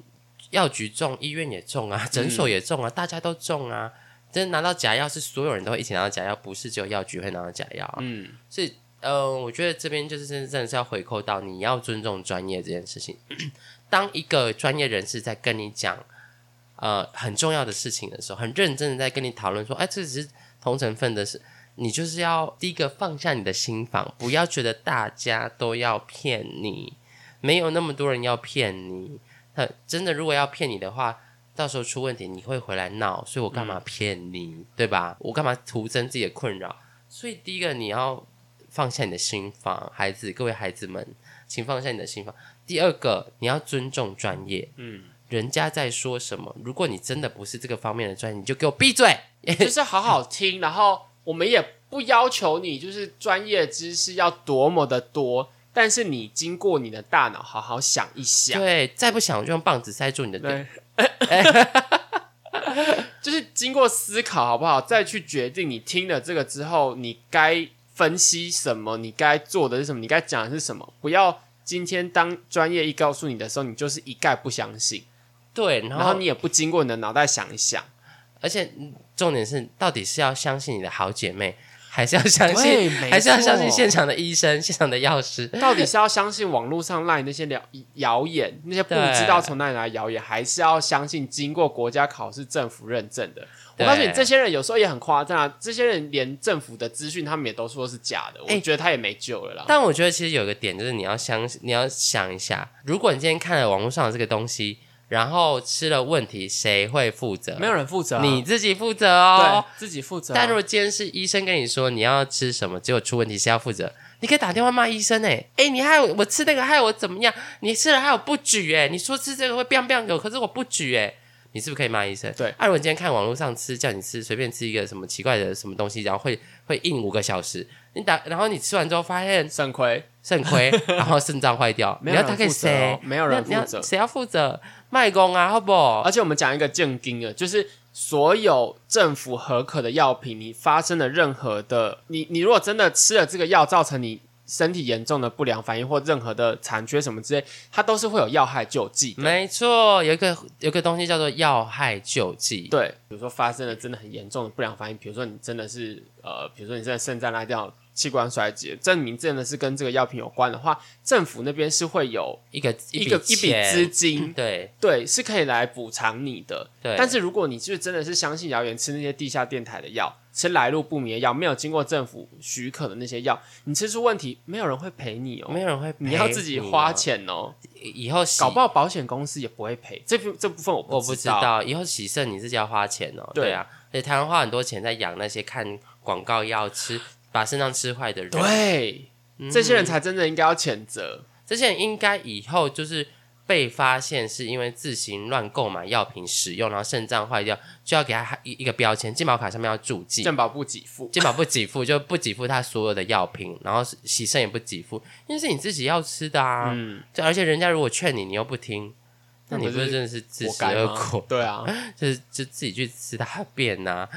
药局中，医院也中啊，诊所也中啊，大家都中啊。真拿到假药是所有人都会一起拿到假药，不是只有药局会拿到假药啊。嗯，所以，呃，我觉得这边就是真的真的是要回扣到你要尊重专业这件事情。当一个专业人士在跟你讲呃很重要的事情的时候，很认真的在跟你讨论说，哎，这只是同成分的事，你就是要第一个放下你的心防，不要觉得大家都要骗你，没有那么多人要骗你。那真的如果要骗你的话，到时候出问题你会回来闹，所以我干嘛骗你，对吧？我干嘛徒增自己的困扰？所以第一个你要放下你的心房，孩子，各位孩子们，请放下你的心房。第二个，你要尊重专业，嗯，人家在说什么，如果你真的不是这个方面的专业，你就给我闭嘴。就是好好听，然后我们也不要求你就是专业知识要多么的多，但是你经过你的大脑好好想一想，对，再不想我就用棒子塞住你的嘴。对，就是经过思考好不好，再去决定你听了这个之后，你该分析什么，你该做的是什么，你该讲的是什么，不要今天当专业一告诉你的时候，你就是一概不相信，对，然然后后你也不经过你的脑袋想一想，而且嗯重点是，到底是要相信你的好姐妹，还是要相信，没还是要相信现场的医生、现场的药师？到底是要相信网络上赖那些谣谣言，那些不知道从哪里来的谣言，还是要相信经过国家考试、政府认证的？我对告诉你，这些人有时候也很夸张啊！这些人连政府的资讯他们也都说是假的，我哎觉得他也没救了啦。但我觉得其实有个点，就是你要相信，你要想一下，如果你今天看了网络上的这个东西，然后吃了问题，谁会负责？没有人负责啊、你自己负责哦。对自己负责啊、但如果今天是医生跟你说你要吃什么，结果出问题，谁要负责？你可以打电话骂医生哎、欸、哎、你害我我吃那个害我怎么样？你吃了害我不举哎、你说吃这个会 biang biang 有，可是我不举哎、你是不是可以骂医生？对啊，如果今天看网络上吃，叫你吃随便吃一个什么奇怪的什么东西，然后会会硬五个小时，你打，然后你吃完之后发现肾亏，肾亏，然后肾脏坏掉，没有你要打给人负责谁哦？没有人负责谁要负责？卖工啊，好不好？而且我们讲一个正经的，就是所有政府合可的药品，你发生了任何的，你你如果真的吃了这个药，造成你身体严重的不良反应或任何的残缺什么之类，它都是会有药害救济的。没错，有一个有一个东西叫做药害救济。对，比如说发生了真的很严重的不良反应，比如说你真的是呃，比如说你真的肾脏拉掉、器官衰竭，证明真的是跟这个药品有关的话，政府那边是会有一个一个一笔钱资金，对对，是可以来补偿你的。对，但是如果你就是真的是相信谣言，吃那些地下电台的药，吃来路不明的药，没有经过政府许可的那些药，你吃出问题，没有人会赔你哦，没有人会，你要自己花。钱哦，以后搞不好保险公司也不会赔。这部这部分我我不知道，以后洗肾你自己要花钱哦。对对啊，而且台湾花很多钱在养那些看广告药吃把肾脏吃坏的人。对，嗯这些人才真的应该要谴责。这些人应该以后就是被发现是因为自行乱购买药品使用，然后肾脏坏掉，就要给他一一个标签，健保卡上面要注记。健保不给付，健保不给付，就不给付他所有的药品，然后洗肾也不给付，因为是你自己要吃的啊。嗯，就而且人家如果劝你，你又不听，那你那不是不是真的是自食恶果？对啊，就是就自己去吃大便呐、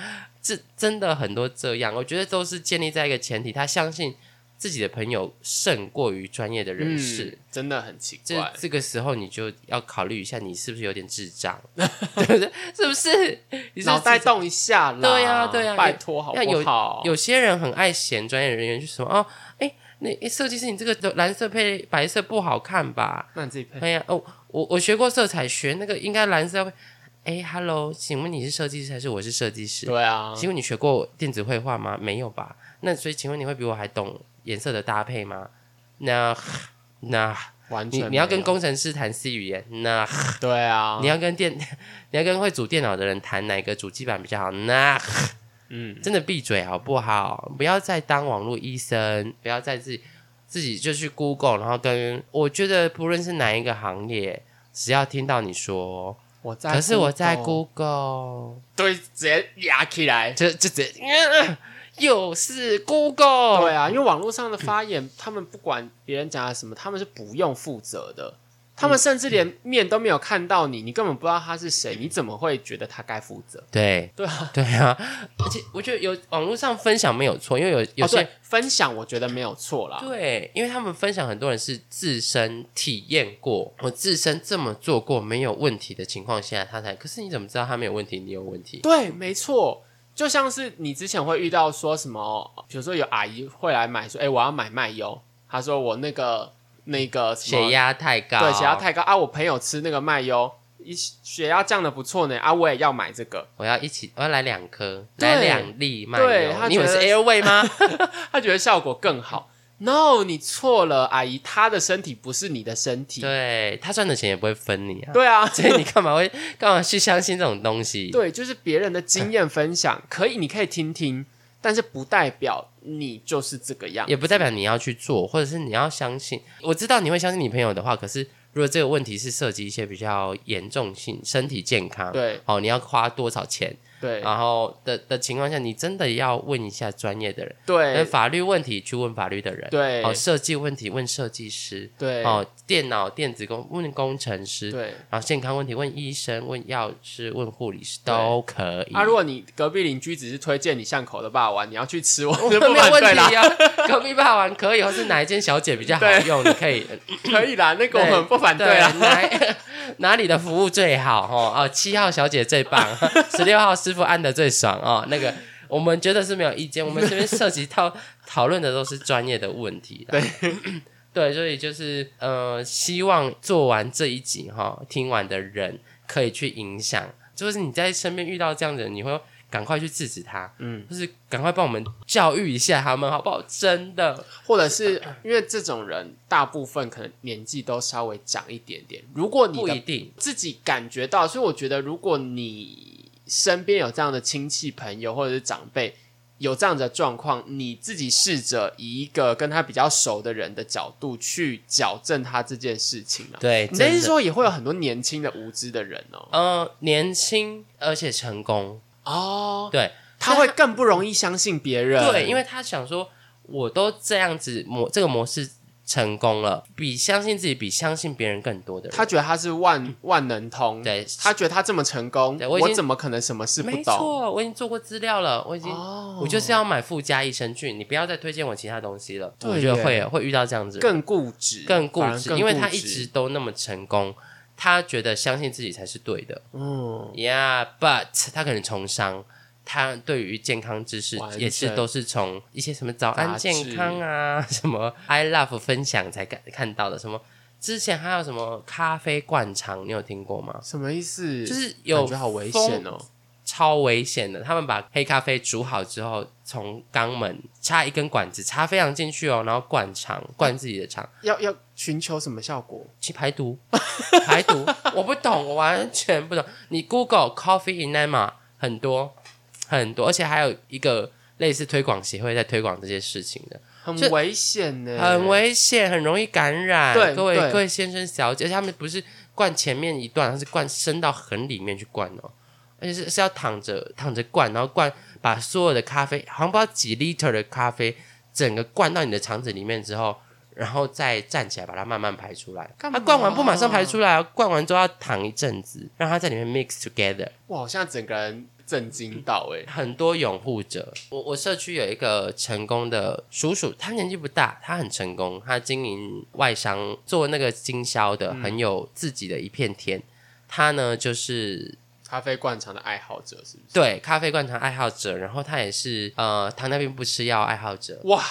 这真的很多这样，我觉得都是建立在一个前提，他相信自己的朋友胜过于专业的人士。嗯真的很奇这怪。这个时候你就要考虑一下，你是不是有点智障，对不对？是不是？脑袋动一下啦，对啊对啊拜托好不好？有些人很爱嫌专业人员，就说哦，哎，那诶设计师你这个蓝色配白色不好看吧？那你自己配。哎呀，哦，我我学过色彩学，那个应该蓝色会。哎，Hello，请问你是设计师还是我是设计师？对啊，请问你学过电子绘画吗？没有吧？那所以请问你会比我还懂颜色的搭配吗？那那完全你你要跟工程师谈 C 语言，那对啊，你要跟电 你要跟会组电脑的人谈哪个主机板比较好？那嗯，真的闭嘴好不好？不要再当网络医生，不要再自己自己就去 Google，然后跟我觉得不论是哪一个行业，只要听到你说，我在，可是我在 Google，对，直接压起来。就就直接、呃又是 Google，对啊，因为网络上的发言，他们不管别人讲了什么，他们是不用负责的。他们甚至连面都没有看到你，你根本不知道他是谁，你怎么会觉得他该负责？对对啊，对啊，而且我觉得有网络上分享没有错，因为有有些、哦分享，我觉得没有错啦。对，因为他们分享很多人是自身体验过，我自身这么做过没有问题的情况下，他才。可是你怎么知道他没有问题，你有问题？对，没错，就像是你之前会遇到说什么，比如说有阿姨会来买说，哎、我要买麦优，她说我那个那个血压太高，对血压太高啊，我朋友吃那个麦优，一血压降的不错呢，啊，我也要买这个，我要一起，我要来两颗，对来两粒麦对他油。你以为是觉得 Airway 吗？他觉得效果更好。No，你错了，阿姨，她的身体不是你的身体。对他赚的钱也不会分你啊，对啊，所以你干嘛会干嘛去相信这种东西？对，就是别人的经验分享，可以，你可以听听，但是不代表你就是这个样。也不代表你要去做，或者是你要相信。我知道你会相信你朋友的话，可是如果这个问题是涉及一些比较严重性、身体健康，对哦，你要花多少钱，对。然后的的情况下，你真的要问一下专业的人。那对法律问题去问法律的人，对。哦，设计问题问设计师，对。哦，电脑电子工问工程师，对。然后健康问题问医生、问药师、问护理师都可以。啊，如果你隔壁邻居只是推荐你巷口的霸王，你要去吃，我我就不没有问题啊，隔壁霸王可以，或是哪一间小姐比较好用，你可以可以。啦，那个我们不反对啊。啦。哪 哪里的服务最好哦？哦，七号小姐最棒，十六号师傅按的最爽哦。那个我们觉得是没有意见，我们这边涉及到讨论的都是专业的问题啦。对 对，所以就是呃，希望做完这一集哈、听完的人可以去影响，就是你在身边遇到这样的人，你会赶快去制止他，嗯，就是赶快帮我们教育一下他们，好不好？真的，或者是 因为这种人大部分可能年纪都稍微长一点点，如果你不一定。自己感觉到，所以我觉得如果你身边有这样的亲戚朋友或者是长辈有这样的状况，你自己试着以一个跟他比较熟的人的角度去矫正他这件事情啊。对，你的意思说也会有很多年轻的无知的人哦？呃，年轻而且成功，哦，对他会更不容易相信别人。对，因为他想说，我都这样子模这个模式成功了，比相信自己比相信别人更多的人，他觉得他是万万能通，对。他觉得他这么成功，对我已经我怎么可能什么事不懂？没错，我已经做过资料了，我已经。哦，我就是要买附加益生菌，你不要再推荐我其他东西了。对我觉得耶。会会遇到这样子。的人，更固执，更固执，反而更因为他一直都那么成功，他觉得相信自己才是对的。嗯，Yeah，but 他可能从商，他对于健康知识也是都是从一些什么早安健康啊，什么 I love 分享才看看到的，什么之前还有什么咖啡灌肠，你有听过吗？什么意思？就是有感觉好危险哦。超危险的。他们把黑咖啡煮好之后，从肛门插一根管子，插非常进去哦，然后灌肠，灌自己的肠，要要寻求什么效果？去排毒，排毒。我不懂，我完全不懂。你 Google coffee enema 很多很多，而且还有一个类似推广协会在推广这些事情的。很危险呢，很危险，很容易感染。对对各位各位先生小姐，而且他们不是灌前面一段，他是灌深到很里面去灌哦，而且是是要躺着躺着灌，然后灌把所有的咖啡，好像不知道几 liter 的咖啡，整个灌到你的肠子里面之后，然后再站起来把它慢慢排出来。干嘛它灌完不马上排出来哦，灌完之后要躺一阵子，让它在里面 mix together。哇，我现在整个人震惊到哎，很多拥护者。我我社区有一个成功的叔叔，他年纪不大，他很成功，他经营外商，做那个经销的，很有自己的一片天。他呢，就是咖啡灌肠的爱好者是不是？对咖啡灌肠爱好者，然后他也是呃糖尿病不吃药爱好者，哇，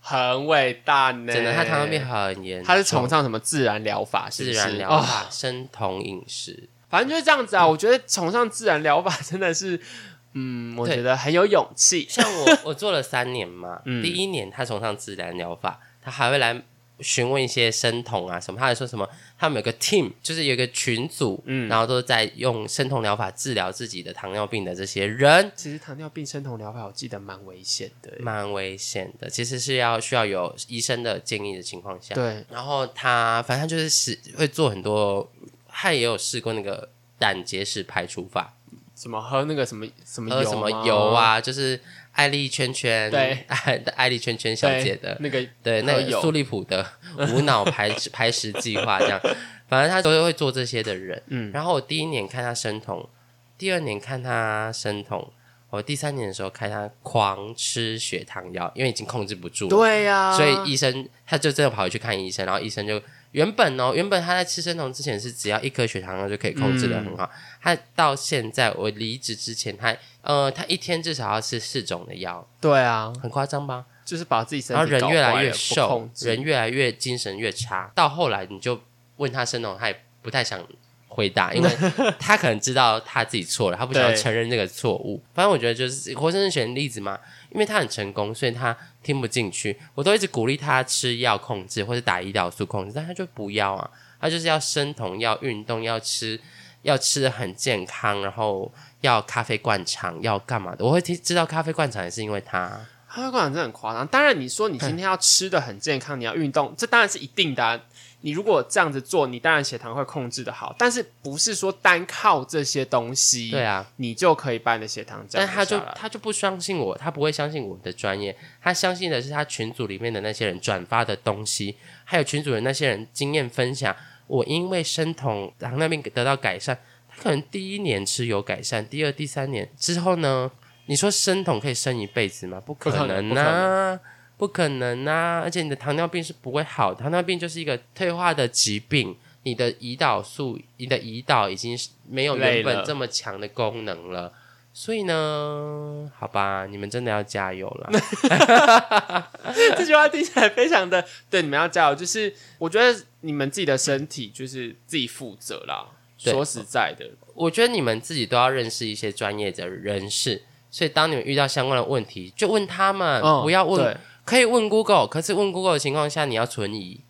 很伟大呢，真的，他糖尿病很严重，他是崇尚什么自然疗法是是？自然疗哦法、生酮饮食。反正就是这样子啊。我觉得崇尚自然疗法 真的是，嗯，我对觉得很有勇气。像我，我做了三年嘛，嗯第一年他崇尚自然疗法，他还会来询问一些生酮啊什么，他还说什么，他们有个 team，就是有一个群组，嗯然后都在用生酮疗法治疗自己的糖尿病的这些人，其实糖尿病生酮疗法，我记得蛮危险的欸。蛮危险的，其实是要需要有医生的建议的情况下，对，然后他反正就是是会做很多，他也有试过那个胆结石排除法，什么喝那个什么什么油什么吗油？啊，就是艾丽圈圈，对艾 艾丽圈圈小姐的那个对，那喝油个苏利普的无脑排 排石计划这样，反正他都会做这些的人。嗯然后我第一年看他生酮，第二年看他生酮，我第三年的时候看他狂吃血糖药，因为已经控制不住了。对呀，所以医生他就真的跑回去看医生，然后医生就原本哦，原本他在吃生酮之前是只要一颗血糖药就可以控制的很好，他到现在我离职之前，他呃他一天至少要吃四种的药，对啊，很夸张吧？就是把自己身体然后人越来越瘦人越来越精神越差，到后来你就问他生酮，他也不太想回答，因为他可能知道他自己错了，他不想要承认这个错误。反正我觉得就是活生生选例子嘛，因为他很成功，所以他听不进去。我都一直鼓励他吃药控制或者打胰岛素控制，但他就不要啊，他就是要生酮，要运动，要吃，要吃的很健康，然后要咖啡灌肠，要干嘛的？我会听知道咖啡灌肠也是因为他。咖啡灌肠真的很夸张。当然，你说你今天要吃的很健康，你要运动，这当然是一定的、你如果这样子做，你当然血糖会控制的好，但是不是说单靠这些东西，对啊，你就可以把你的血糖降但他就他就不相信我，他不会相信我的专业，他相信的是他群组里面的那些人转发的东西，还有群组的那些人经验分享。我因为生酮糖尿病得到改善，他可能第一年吃有改善，第二、第三年之后呢？你说生酮可以生一辈子吗？不可能能啊，不可能啊！而且你的糖尿病是不会好，糖尿病就是一个退化的疾病。你的胰岛素、你的胰岛已经是没有原本这么强的功能了。所以呢，好吧，你们真的要加油了。这句话听起来非常的对，你们要加油。就是我觉得你们自己的身体就是自己负责啦。说实在的，我觉得你们自己都要认识一些专业的人士，所以当你们遇到相关的问题，就问他们，嗯不要问对，可以问 Google，可是问 Google 的情况下，你要存疑，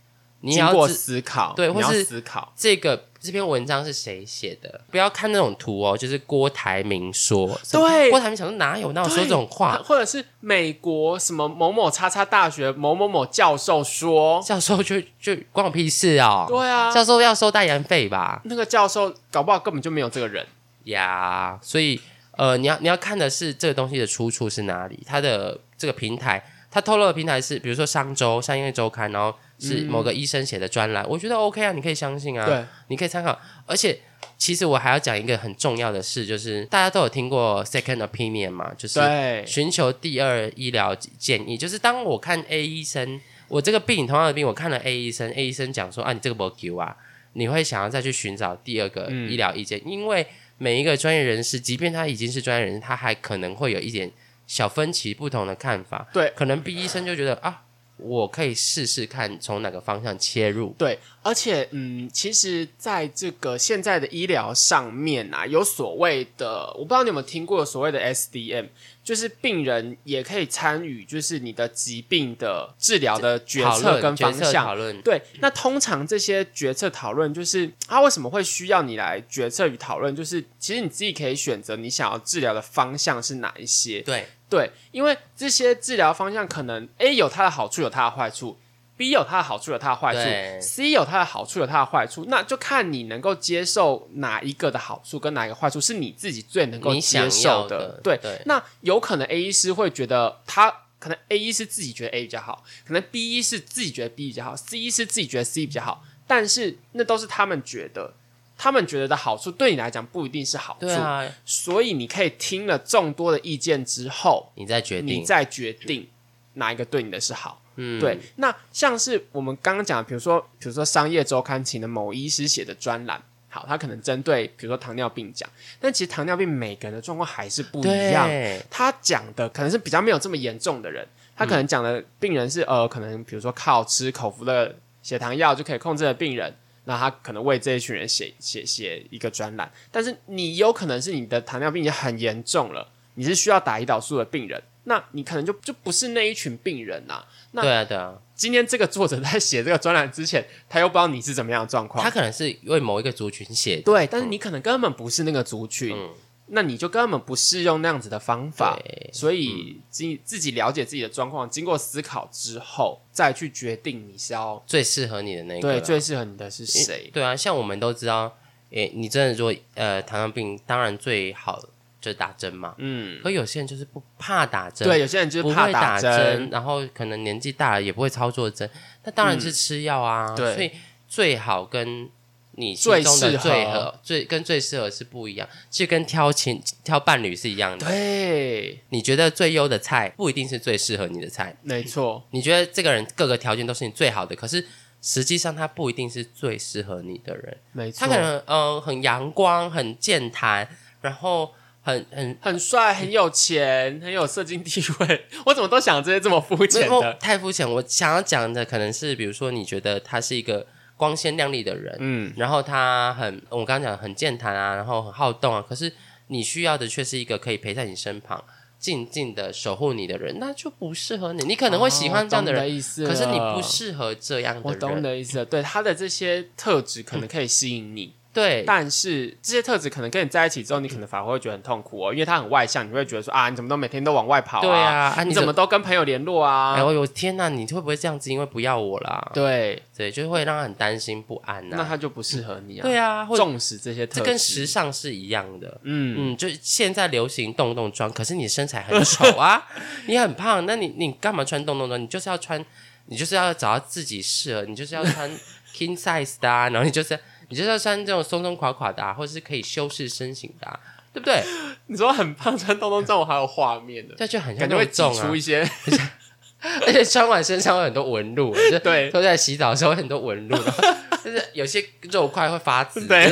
你经过要知思考，你要对或是思考。这个这篇文章是谁写的，不要看那种图哦，就是郭台铭说，什么对郭台铭想说哪有那我说这种话，或者是美国什么某某叉叉大学某某某教授说，教授就就关我屁事哦，对啊，教授要收代言费吧？那个教授搞不好根本就没有这个人。呀所以呃，你要你要看的是这个东西的出处是哪里，它的这个平台，它透露的平台是比如说商周、商业周刊，然后是某个医生写的专栏，我觉得 OK 啊，你可以相信啊，对，你可以参考。而且其实我还要讲一个很重要的事，就是大家都有听过 second opinion 嘛，就是，寻求第二医疗建议，就是当我看 A 医生，我这个病同样的病，我看了 A 医生，A 医生讲说啊，你这个不 Q 啊，你会想要再去寻找第二个嗯。医疗意见，因为每一个专业人士，即便他已经是专业人士，他还可能会有一点小分歧、不同的看法。对可能 B 医生就觉得啊，我可以试试看从哪个方向切入。对，而且嗯，其实在这个现在的医疗上面啊，有所谓的，我不知道你有没有听过所谓的 SDM，就是病人也可以参与，就是你的疾病的治疗的决策跟方向。讨论，对，那通常这些决策讨论，就是他为什么会需要你来决策与讨论？就是其实你自己可以选择你想要治疗的方向是哪一些。对对，因为这些治疗方向可能 A 有它的好处，有它的坏处；B 有它的好处，有它的坏处；C 有它的好处，有它的坏处。那就看你能够接受哪一个的好处跟哪一个坏处，是你自己最能够接要受对，对那有可能 A 医师会觉得他可能 A 医师自己觉得 A 比较好，可能 B 一是自己觉得 B 比较好，C 一是自己觉得 C 比较好，但是那都是他们觉得。他们觉得的好处对你来讲不一定是好处，啊，所以你可以听了众多的意见之后，你再决定。你再决定哪一个对你的是好。嗯，对，那像是我们刚刚讲的，比如说，比如说商业周刊请的某医师写的专栏，好，他可能针对比如说糖尿病讲，但其实糖尿病每个人的状况还是不一样。对，他讲的可能是比较没有这么严重的人，他可能讲的病人是、呃，可能比如说靠吃口服的血糖药就可以控制的病人，那他可能为这一群人写写写一个专栏，但是你有可能是你的糖尿病已经很严重了，你是需要打胰岛素的病人，那你可能就就不是那一群病人呐、那对啊，对啊，今天这个作者在写这个专栏之前，他又不知道你是怎么样的状况。他，可能是为某一个族群写的，对，但是你可能根本不是那个族群，嗯。那你就根本不适用那样子的方法。所以自自己了解自己的状况，经过思考之后，再去决定你是要最适合你的那个对。最适合你的是谁。对啊，像我们都知道，诶，你真的说呃糖尿病，当然最好就是打针嘛。嗯，可有些人就是不怕打针，对，有些人就是怕不会打针，然后可能年纪大了也不会操作针，那当然是吃药啊。嗯对。所以最好跟你心最中的最合。最跟最适合是不一样，其实跟挑情挑伴侣是一样的。对，你觉得最优的菜不一定是最适合你的菜，没错，你觉得这个人各个条件都是你最好的，可是实际上他不一定是最适合你的人。没错，他可能呃很阳光、很健谈，然后很很很帅、很有钱、很有社经地位。我怎么都想这些这么肤浅的？太肤浅。我想要讲的可能是，比如说你觉得他是一个光鲜亮丽的人，嗯，然后他很我刚刚讲很健谈啊，然后很好动啊，可是你需要的却是一个可以陪在你身旁。静静的守护你的人，那就不适合你。你可能会喜欢这样的哦人，可是你不适合这样的我懂你人。的意思了。对他的这些特质可能可以吸引你，对，但是这些特质可能跟你在一起之后，你可能反而会觉得很痛苦哦，因为他很外向，你会觉得说啊，你怎么都每天都往外跑啊、对啊，啊，你怎么都跟朋友联络啊？哎呦我天哪，你会不会这样子？因为不要我啦？对，对，就会让他很担心不安呐、那他就不适合你啊。对啊，或者重视这些特质，这跟时尚是一样的。嗯，嗯，就现在流行洞洞装，可是你身材很丑啊，你很胖，那你你干嘛穿洞洞装？你就是要穿，你就是要找到自己适合，你就是要穿 king size 的啊，然后你就是你就是要穿这种松松垮垮的、啊，或者是可以修饰身形的、啊，对不对？你说很胖穿洞洞装，我还有画面的，这就很像感觉会挤重啊。出一，些，而且穿完身上会很多纹路，就对都在洗澡的时候会很多纹路，然后就是有些肉块会发紫，对，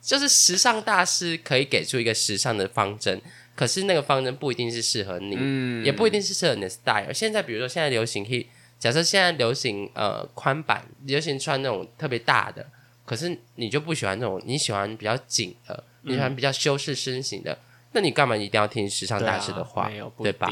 就是时尚大师可以给出一个时尚的方针，可是那个方针不一定是适合你，嗯。也不一定是适合你的 style。现在比如说现在流行可以，假设现在流行呃宽版，流行穿那种特别大的，可是你就不喜欢那种，你喜欢比较紧的，你喜欢比较修饰身形的，那你干嘛一定要听时尚大师的话，没有不对吧？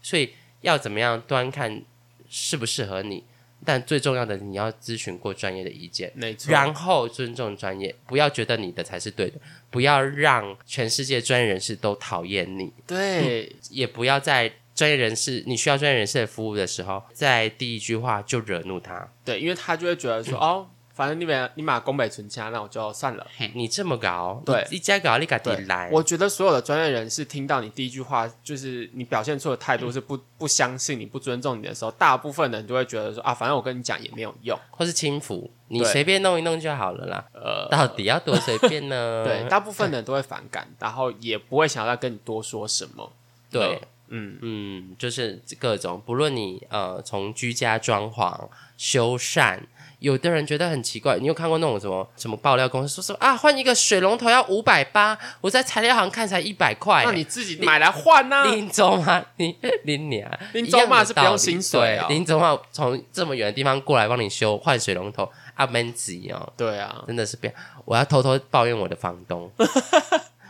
所以要怎么样端看适不适合你，但最重要的你要咨询过专业的意见。没错，然后尊重专业，不要觉得你的才是对的，不要让全世界专业人士都讨厌你，对，也不要在专业人士你需要专业人士的服务的时候，在第一句话就惹怒他。对，因为他就会觉得说，哦，反正你把你把宫北存家，那我就算了。你这么搞，对你一家搞你赶对紧来，我觉得所有的专业人士听到你第一句话，就是你表现出的态度是不不相信你、不尊重你的时候，大部分人就会觉得说啊，反正我跟你讲也没有用。或是轻浮，你对随便弄一弄就好了啦。呃，到底要多随便呢？对，大部分人都会反感，然后也不会想要再跟你多说什么。对，嗯，嗯，就是各种，不论你呃从居家装潢、修缮、有的人觉得很奇怪，你有看过那种什么什么爆料公司说什么啊，换一个水龙头要五百八，我在材料行看才一百块、那你自己买来换呐、林总啊，你林你啊，林总嘛是不用薪水哦林总啊，从这么远的地方过来帮你修换水龙头，啊闷子哦，对啊，真的是不要，我要偷偷抱怨我的房东。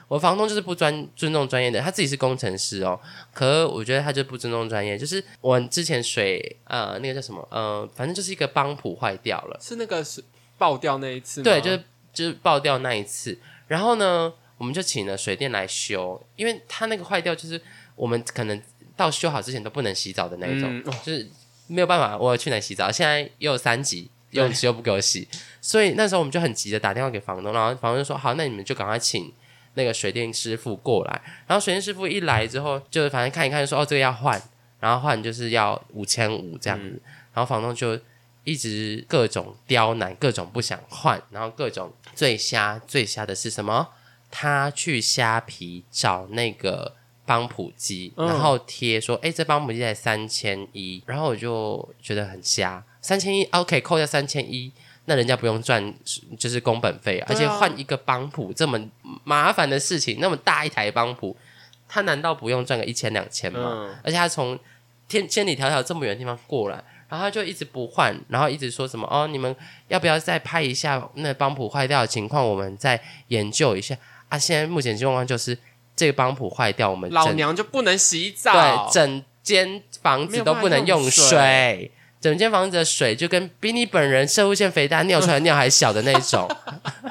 我房东就是不专尊重专业的，他自己是工程师哦，可我觉得他就不尊重专业。就是我之前水呃那个叫什么呃，反正就是一个帮浦坏掉了，是那个是爆掉那一次吗？对，就是就是爆掉那一次，然后呢，我们就请了水电来修，因为他那个坏掉，就是我们可能到修好之前都不能洗澡的那一种，嗯哦就是没有办法，我要去哪洗澡，现在又有三级。泳池又不给我洗，所以那时候我们就很急的打电话给房东，然后房东就说：“好，那你们就赶快请那个水电师傅过来。”然后水电师傅一来之后，就反正看一看，就说：“哦，这个要换，然后换就是要五千五这样子。然后房东就一直各种刁难，各种不想换，然后各种最瞎最瞎的是什么？他去虾皮找那个帮普机，嗯然后贴说：“哎、这帮浦机才三千一。”然后我就觉得很瞎，三千一，OK，扣掉三千一。那人家不用赚，就是工本费、啊，而且换一个帮浦这么麻烦的事情，那么大一台帮浦，他难道不用赚个一千两千吗？嗯，而且他从天千里迢迢这么远的地方过来，然后他就一直不换，然后一直说什么哦，你们要不要再拍一下那帮浦坏掉的情况，我们再研究一下啊。现在目前情况就是这个帮浦坏掉，我们老娘就不能洗澡，对整间房子都不能用水。整间房子的水就跟比你本人射物线肥大尿出来尿还小的那种，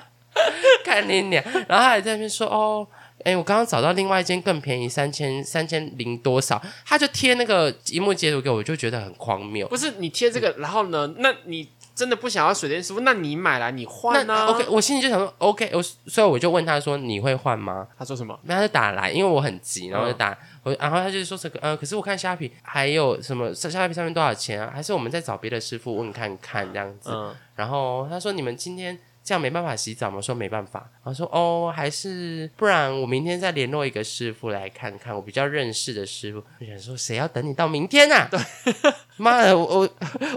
看你俩，然后他还在那边说哦，哎，我刚刚找到另外一间更便宜，三千三千零多少，他就贴那个荧幕截图给我，我就觉得很荒谬。不是你贴这个，然后呢？那你真的不想要水电师傅，那你买来你换那啊。OK，我心里就想说 OK，我所以我就问他说你会换吗？他说什么？那他就打来，因为我很急，然后嗯就打、我，然后他就说这个，呃，可是我看虾皮还有什么虾皮上面多少钱啊？还是我们再找别的师傅问看看这样子。嗯，然后他说你们今天这样没办法洗澡吗？我说没办法。然后说哦，还是不然我明天再联络一个师傅来看看，我比较认识的师傅。我想说谁要等你到明天啊？对，妈的，我我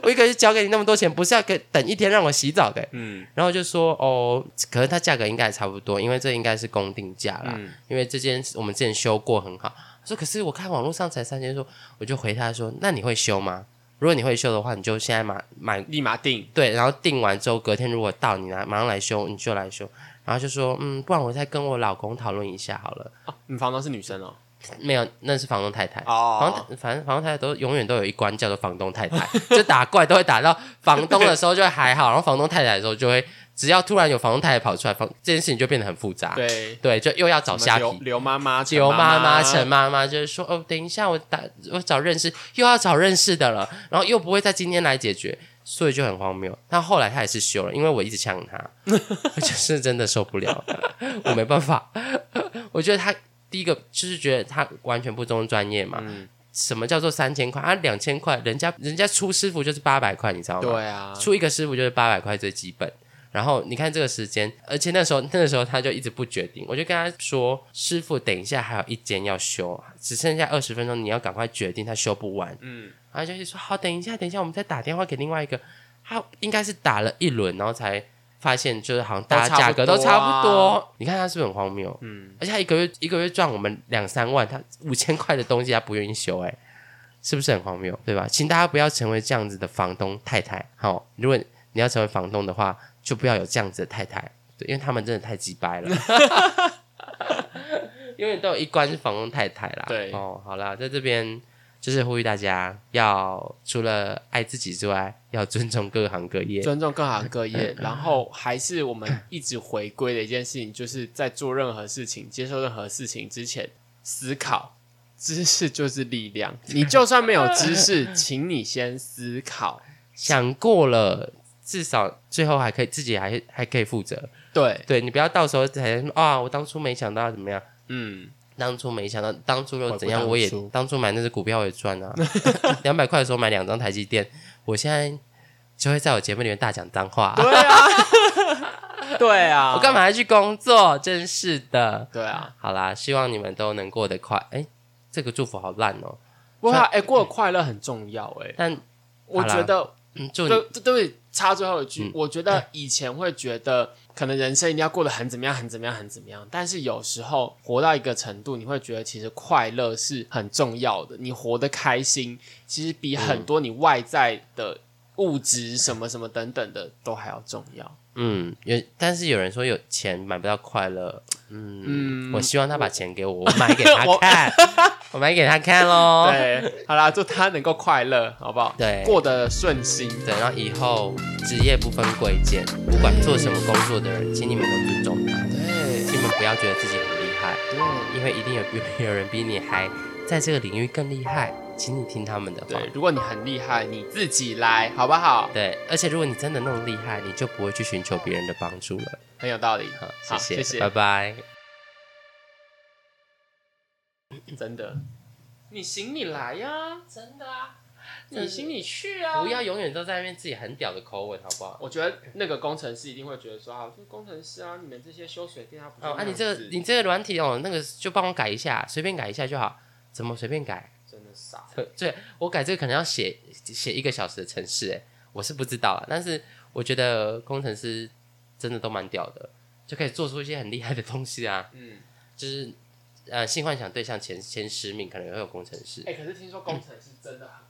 我一个月交给你那么多钱，不是要给等一天让我洗澡的。嗯然后就说哦，可是它价格应该也差不多，因为这应该是公定价啦。嗯，因为这件我们之前修过很好。他说可是我看网络上才三千多，我就回他说那你会修吗？如果你会修的话，你就现在买买立马定。对，然后订完之后隔天如果到你来马上来修，你就来修。然后就说嗯，不然我再跟我老公讨论一下好了。哦，你房东是女生哦。没有，那是房东太太。哦，房反正房东太太都永远都有一关叫做房东太太，就打怪都会打到房东的时候就会还好，然后房东太太的时候就会，只要突然有房东太太跑出来，房这件事情就变得很复杂。对，对，就又要找虾刘皮，刘妈妈、刘妈妈、妈陈妈妈，就是说哦，等一下我打我找认识，又要找认识的了，然后又不会在今天来解决，所以就很荒谬。但后来他也是修了，因为我一直呛他，我就是真的受不了，我没办法。我觉得他第一个就是觉得他完全不尊重专业嘛。嗯，什么叫做三千块啊？两千块，人家人家出师傅就是八百块，你知道吗？对啊，出一个师傅就是八百块最基本。然后你看这个时间，而且那时候那个时候他就一直不决定，我就跟他说：“师傅，等一下还有一间要修，只剩下二十分钟，你要赶快决定，他修不完。”嗯，然后就是说：“好，等一下，等一下，我们再打电话给另外一个。”他应该是打了一轮，然后才发现就是好像大家价格都差不多。你看他是不是很荒谬？嗯，而且他一个月一个月赚我们两三万，他五千块的东西他不愿意修、哎，是不是很荒谬？对吧？请大家不要成为这样子的房东太太。好，如果你要成为房东的话，就不要有这样子的太太，对，因为他们真的太鸡掰了。因为都有一关是房东太太啦。对哦，好啦，在这边就是呼吁大家要除了爱自己之外，要尊重各行各业。尊重各行各业，然后还是我们一直回归的一件事情，就是在做任何事情、接受任何事情之前，思考。知识就是力量，你就算没有知识，请你先思考。想过了，至少最后还可以自己还还可以负责。对，对你不要到时候才说啊，我当初没想到怎么样，嗯，当初没想到，当初又怎样，我也当初买那只股票我也赚啊，两百块的时候买两张台积电，我现在就会在我节目里面大讲脏话、对啊，对啊，我干嘛还去工作？真是的。对啊，好啦，希望你们都能过得快。哎，这个祝福好烂哦。不过哎、过得快乐很重要哎、但我觉得嗯，祝你对对对，插最后一句，嗯我觉得以前会觉得可能人生一定要过得很怎么样，很怎么样，很怎么样，但是有时候活到一个程度，你会觉得其实快乐是很重要的，你活得开心，其实比很多你外在的物质什么什么等等的都还要重要。嗯，有，但是有人说有钱买不到快乐。嗯，我希望他把钱给我，我买给他 看，我买给他看喽。对，好啦，祝他能够快乐，好不好？对过得顺心。对，然后以后职业不分贵贱，不管做什么工作的人，请你们都尊重他，对请你们不要觉得自己很厉害，对因为一定有有有人比你还在这个领域更厉害，请你听他们的话。对，如果你很厉害，你自己来，好不好？对，而且如果你真的那么厉害，你就不会去寻求别人的帮助了。很有道理。好，好谢谢谢拜拜。真的，你行你来呀、真的啊，你行你去啊！不要永远都在那边自己很屌的口吻，好不好？我觉得那个工程师一定会觉得说啊，我是工程师啊，你们这些修水电啊，哦，啊，你这个你这个软体哦，那个就帮我改一下，随便改一下就好。怎么随便改？真的傻。对我改这个可能要写写一个小时的程式，哎，我是不知道啊。但是我觉得工程师真的都蛮屌的，就可以做出一些很厉害的东西啊。嗯，就是呃，性幻想对象前前十名可能也会有工程师。哎、可是听说工程师真的很